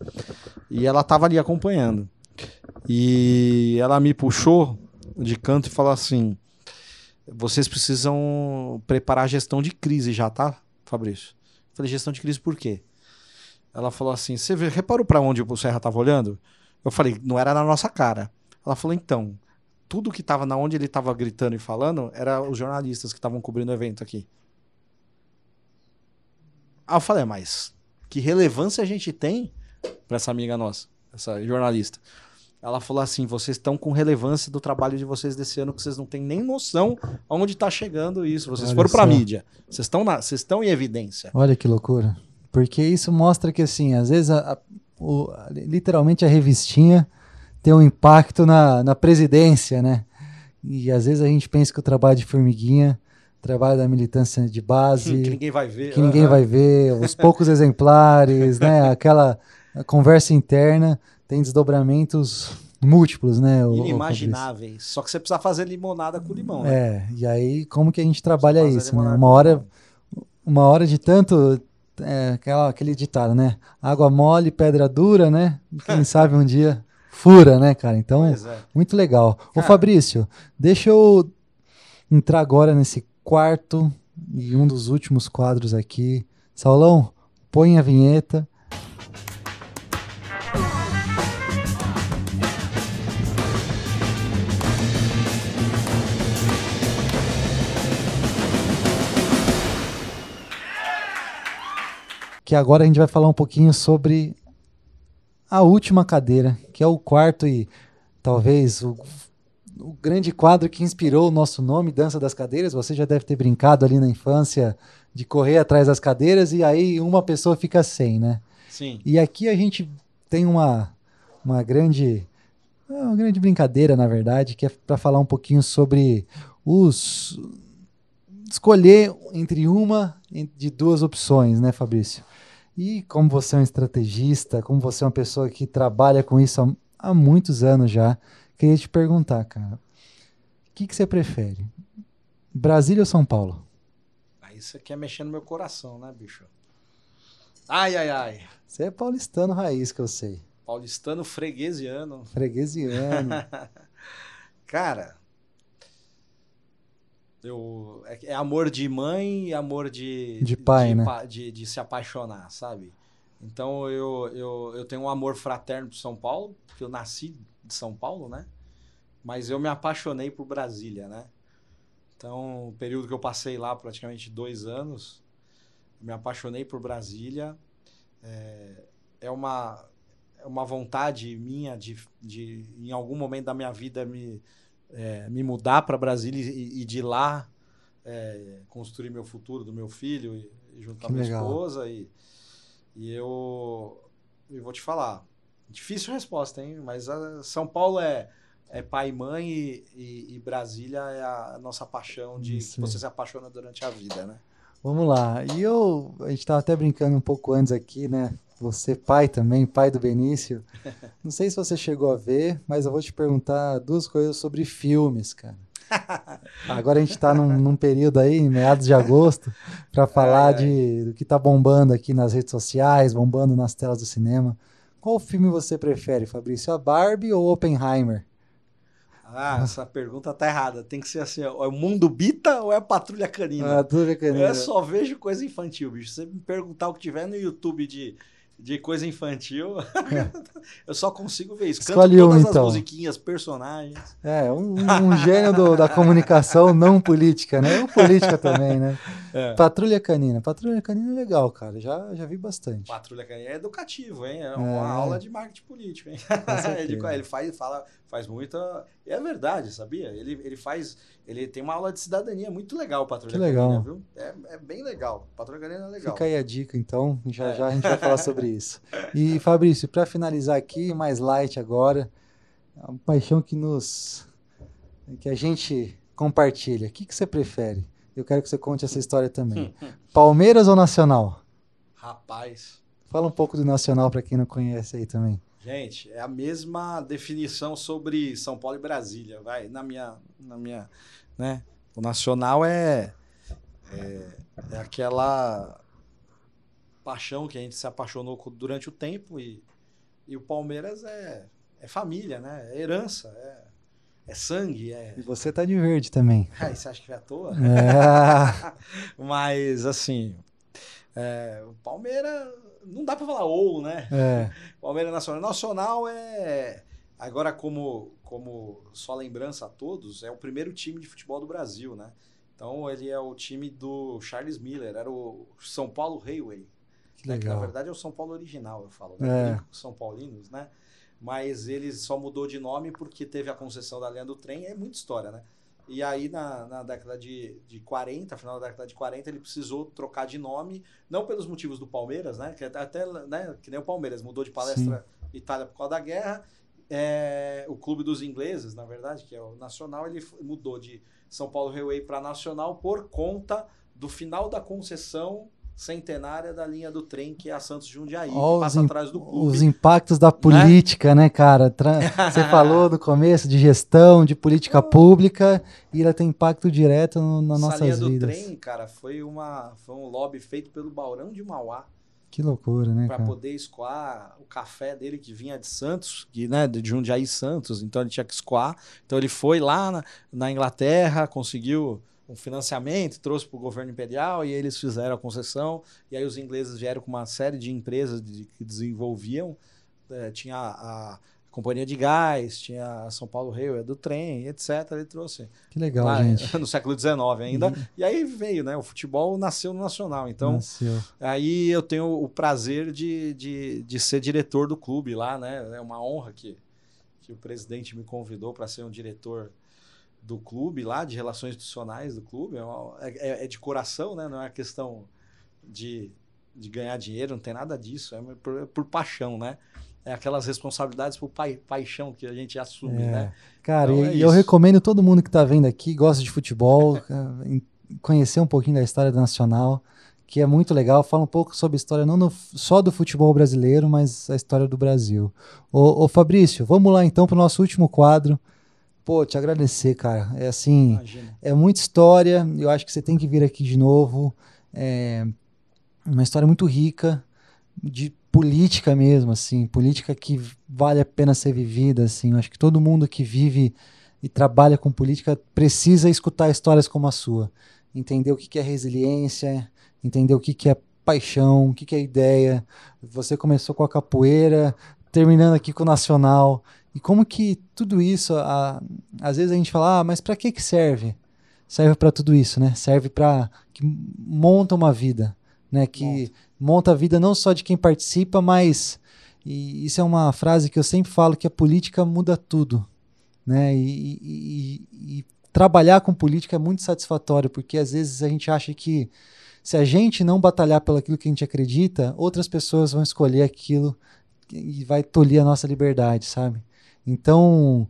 E ela estava ali acompanhando. E ela me puxou de canto e falou assim: vocês precisam preparar a gestão de crise já, tá, Fabrício? Eu falei: gestão de crise por quê? Ela falou assim: você reparou para onde o Serra estava olhando? Eu falei: não era na nossa cara. Ela falou: então, tudo que estava na onde ele estava gritando e falando era os jornalistas que estavam cobrindo o evento aqui. Aí eu falei: mas que relevância a gente tem para essa amiga nossa, essa jornalista? Ela falou assim: vocês estão com relevância do trabalho de vocês desse ano, que vocês não têm nem noção aonde está chegando isso. Vocês Olha foram para a mídia. Vocês estão, na, vocês estão em evidência. Olha que loucura. Porque isso mostra que, assim, às vezes, a, a, o, literalmente a revistinha tem um impacto na, na presidência, né? E às vezes a gente pensa que o trabalho de formiguinha, o trabalho da militância de base. [LAUGHS] que ninguém vai ver. Que ninguém vai ver, os poucos [LAUGHS] exemplares, né? Aquela conversa interna tem desdobramentos múltiplos, né? O, Inimagináveis. Só que você precisa fazer limonada com limão. Né? É, e aí como que a gente trabalha isso, né? Uma hora, uma hora de tanto é, aquela, aquele ditado, né? Água mole, pedra dura, né? Quem [LAUGHS] sabe um dia fura, né, cara? Então, é. muito legal. Cara, Ô Fabrício, deixa eu entrar agora nesse quarto e um dos últimos quadros aqui. Saulão, põe a vinheta. Que agora a gente vai falar um pouquinho sobre a última cadeira, que é o quarto e talvez o, o grande quadro que inspirou o nosso nome, Dança das Cadeiras. Você já deve ter brincado ali na infância de correr atrás das cadeiras e aí uma pessoa fica sem, né? Sim. E aqui a gente tem uma, uma grande uma grande brincadeira, na verdade, que é para falar um pouquinho sobre os escolher entre uma de duas opções, né, Fabrício? E como você é um estrategista, como você é uma pessoa que trabalha com isso há, há muitos anos já, queria te perguntar, cara, o que, que você prefere? Brasília ou São Paulo? Aí você quer mexer no meu coração, né, bicho? Ai, ai, ai. Você é paulistano raiz, que eu sei. Paulistano freguesiano. Freguesiano. [LAUGHS] Cara, eu, é, é, amor de mãe e amor de, de pai, de, né? De, de, se apaixonar, sabe? Então eu, eu, eu tenho um amor fraterno por São Paulo, porque eu nasci de São Paulo, né? Mas eu me apaixonei por Brasília, né? Então, o período que eu passei lá, praticamente dois anos, me apaixonei por Brasília. É, é uma, é uma vontade minha de, de, em algum momento da minha vida, me é, me mudar para Brasília e, e, de lá é, construir meu futuro do meu filho e, e com a minha legal. esposa e, e eu e vou te falar difícil resposta hein mas São Paulo é é pai e mãe e, e Brasília é a nossa paixão de Isso. você se apaixona durante a vida né vamos lá e eu a gente estava até brincando um pouco antes aqui né você pai também, pai do Benício. [LAUGHS] Não sei se você chegou a ver, mas eu vou te perguntar duas coisas sobre filmes, cara. [LAUGHS] Agora a gente está num, num, período aí, em meados de agosto, para falar é, de, do que está bombando aqui nas redes sociais, bombando nas telas do cinema. Qual filme você prefere, Fabrício? A Barbie ou Oppenheimer? Ah, essa pergunta tá errada. Tem que ser assim: é o mundo bita ou é a patrulha canina? A patrulha canina. Eu só vejo coisa infantil, bicho. Se você me perguntar o que tiver no YouTube de de coisa infantil, [LAUGHS] eu só consigo ver isso. Escolhe Canto todas um, então. as musiquinhas, personagens. É, um, um gênio do, da comunicação não política, né? Ou política também, né? [LAUGHS] É. Patrulha Canina. Patrulha Canina é legal, cara. Já, já vi bastante. Patrulha Canina é educativo, hein? É uma é. aula de marketing político, hein? [LAUGHS] ele, ele faz, fala, faz muita. É verdade, sabia? Ele, ele faz. Ele tem uma aula de cidadania muito legal, Patrulha que legal. Canina, viu? É, é bem legal. Patrulha Canina é legal. Fica aí a dica, então. Já é. já a gente vai falar sobre isso. E, [LAUGHS] Fabrício, para finalizar aqui, mais light agora. É uma paixão que nos. que a gente compartilha. O que, que você prefere? Eu quero que você conte essa história também. [LAUGHS] Palmeiras ou Nacional? Rapaz. Fala um pouco do Nacional para quem não conhece aí também. Gente, é a mesma definição sobre São Paulo e Brasília, vai. Na minha, na minha, né? O Nacional é, é, é aquela paixão que a gente se apaixonou durante o tempo e, e o Palmeiras é, é família, né? É herança, é é sangue. É... E você tá de verde também. [LAUGHS] Ah, você acha que é à toa? É. [LAUGHS] Mas, assim, é, o Palmeiras, não dá para falar ou, né? É. [LAUGHS] Palmeiras Nacional. Nacional é, agora como, como só lembrança a todos, é o primeiro time de futebol do Brasil, né? Então, ele é o time do Charles Miller, era o São Paulo Railway. Que, né? que na verdade é o São Paulo original, eu falo. Né? É. São Paulinos, né? mas ele só mudou de nome porque teve a concessão da linha do trem, é muita história, né? E aí, na, na década de, de 40, final da década de 40, ele precisou trocar de nome, não pelos motivos do Palmeiras, né? Que até, né, que nem o Palmeiras, mudou de palestra Sim. Itália por causa da guerra. É, o clube dos ingleses, na verdade, que é o Nacional, ele mudou de São Paulo Railway para Nacional por conta do final da concessão centenária da linha do trem, que é a Santos Jundiaí, que passa atrás do clube. Os impactos da política, né, né cara? [LAUGHS] Você falou no começo de gestão, de política pública, e ela tem impacto direto no, nas nossas vidas. Essa linha do trem, cara, foi, uma, foi um lobby feito pelo Baurão de Mauá. Que loucura, né, Para poder escoar o café dele que vinha de Santos, que, né, de Jundiaí Santos, então ele tinha que escoar. Então ele foi lá na, na Inglaterra, conseguiu um financiamento, trouxe para o governo imperial e eles fizeram a concessão. E aí os ingleses vieram com uma série de empresas de, que desenvolviam. É, tinha a, a, Companhia de Gás, tinha a São Paulo Railway do trem, etc. Ele trouxe. Que legal, lá, gente. [LAUGHS] No século XIX ainda. Uhum. E aí veio, né? O futebol nasceu no Nacional. Então, nasceu. aí eu tenho o prazer de, de, de ser diretor do clube lá, né? É uma honra que, que o presidente me convidou para ser um diretor do clube lá, de relações institucionais do clube. É, uma, é, é, de coração, né? Não é questão de, de ganhar dinheiro, não tem nada disso. É por, é por paixão, né? É aquelas responsabilidades por pai, paixão que a gente assume, é. né? Cara, então, e é eu recomendo todo mundo que está vendo aqui, gosta de futebol, conhecer um pouquinho da história do Nacional, que é muito legal. Fala um pouco sobre a história, não no, só do futebol brasileiro, mas a história do Brasil. Ô, ô Fabrício, vamos lá então para o nosso último quadro. Pô, te agradecer, cara. É assim, Imagina. é muita história. Eu acho que você tem que vir aqui de novo. É uma história muito rica de política mesmo, assim, política que vale a pena ser vivida, assim. Eu acho que todo mundo que vive e trabalha com política precisa escutar histórias como a sua, entender o que é resiliência, entender o que é paixão, o que é ideia. Você começou com a capoeira, terminando aqui com o nacional. E como que tudo isso, a, às vezes a gente fala, ah, mas para que que serve? Serve para tudo isso, né? Serve para que monta uma vida, né? Que monta. monta a vida não só de quem participa, mas e isso é uma frase que eu sempre falo que a política muda tudo, né? E, e, e, trabalhar com política é muito satisfatório porque às vezes a gente acha que se a gente não batalhar pelo aquilo que a gente acredita, outras pessoas vão escolher aquilo e vai tolir a nossa liberdade, sabe? Então,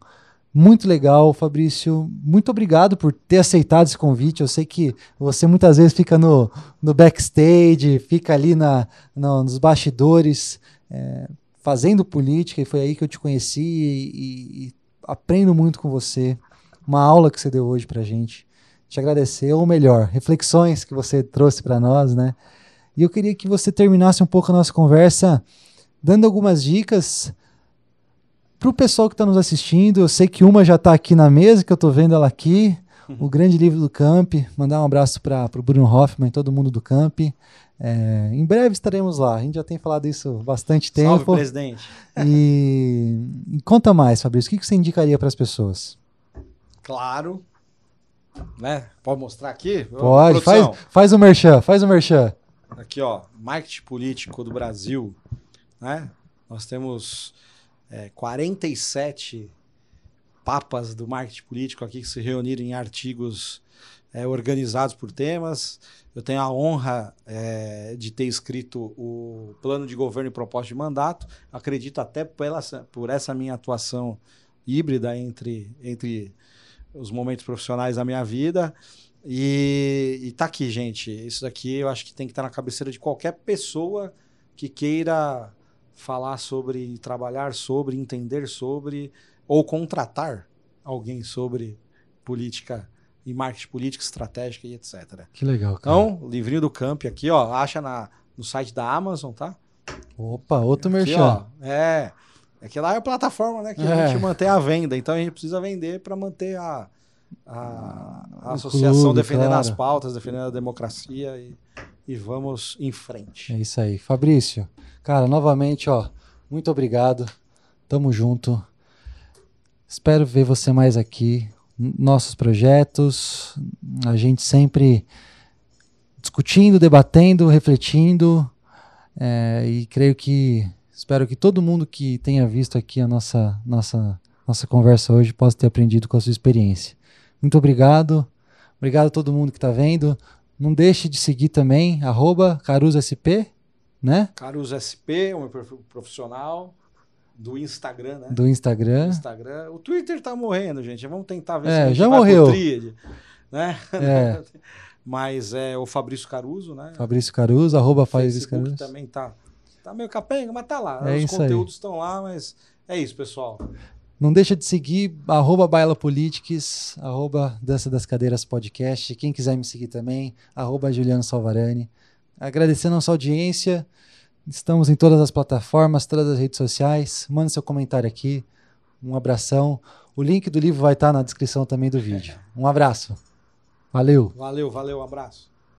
muito legal, Fabrício. Muito obrigado por ter aceitado esse convite. Eu sei que você muitas vezes fica no, no backstage, fica ali na, no, nos bastidores, é, fazendo política, e foi aí que eu te conheci e, e, aprendo muito com você. Uma aula que você deu hoje pra gente. Te agradecer, ou melhor, reflexões que você trouxe para nós, né? E eu queria que você terminasse um pouco a nossa conversa dando algumas dicas para o pessoal que está nos assistindo, eu sei que uma já está aqui na mesa, que eu estou vendo ela aqui, uhum. o grande livro do Camp. Mandar um abraço para o Bruno Hoffman e todo mundo do Camp. É, em breve estaremos lá. A gente já tem falado isso bastante tempo. Salve, presidente. E, e conta mais, Fabrício. O que, que você indicaria para as pessoas? Claro. Né? Pode mostrar aqui? Pode. Faz, faz o merchan. Faz o merchan. Aqui, ó. Marketing político do Brasil. Né? Nós temos é, 47 papas do marketing político aqui que se reuniram em artigos é, organizados por temas. Eu tenho a honra é, de ter escrito o plano de governo e proposta de mandato. Acredito até pela, por essa minha atuação híbrida entre, entre os momentos profissionais da minha vida. E, e tá aqui, gente. Isso daqui eu acho que tem que estar na cabeceira de qualquer pessoa que queira falar sobre, trabalhar sobre, entender sobre, ou contratar alguém sobre política e marketing político, estratégica e etc. Que legal, cara. Então, livrinho do Camp aqui, ó, acha na, no site da Amazon, tá? Opa, outro aqui, merchan. Ó, é, é que lá é a plataforma, né, que é. a gente mantém a venda, então a gente precisa vender para manter a, a, a associação clube, defendendo claro. as pautas, defendendo a democracia e, e vamos em frente. É isso aí. Fabrício, Cara, novamente, ó, muito obrigado. Tamo junto. Espero ver você mais aqui. Nossos projetos, a gente sempre discutindo, debatendo, refletindo. É, e creio que espero que todo mundo que tenha visto aqui a nossa, nossa, nossa conversa hoje possa ter aprendido com a sua experiência. Muito obrigado. Obrigado a todo mundo que está vendo. Não deixe de seguir também, arroba CaruzSP, né? Meu perfil profissional do Instagram, né? Do Instagram. Instagram. O Twitter tá morrendo, gente. Vamos tentar ver é, se a gente já morreu. tríade, né? É. [LAUGHS] Mas é o Fabrício Caruso, né? Fabrício Caruso, arroba Fabrício Caruso. também tá, tá meio capenga, mas tá lá. É Os conteúdos estão lá, mas é isso, pessoal. Não deixa de seguir arroba Baila Politics, arroba Dança das Cadeiras Podcast. Quem quiser me seguir também, arroba Juliano Salvarani. Agradecendo a nossa audiência. Estamos em todas as plataformas, todas as redes sociais. Manda seu comentário aqui. Um abração. O link do livro vai estar na descrição também do vídeo. Um abraço. Valeu. Valeu, valeu, abraço.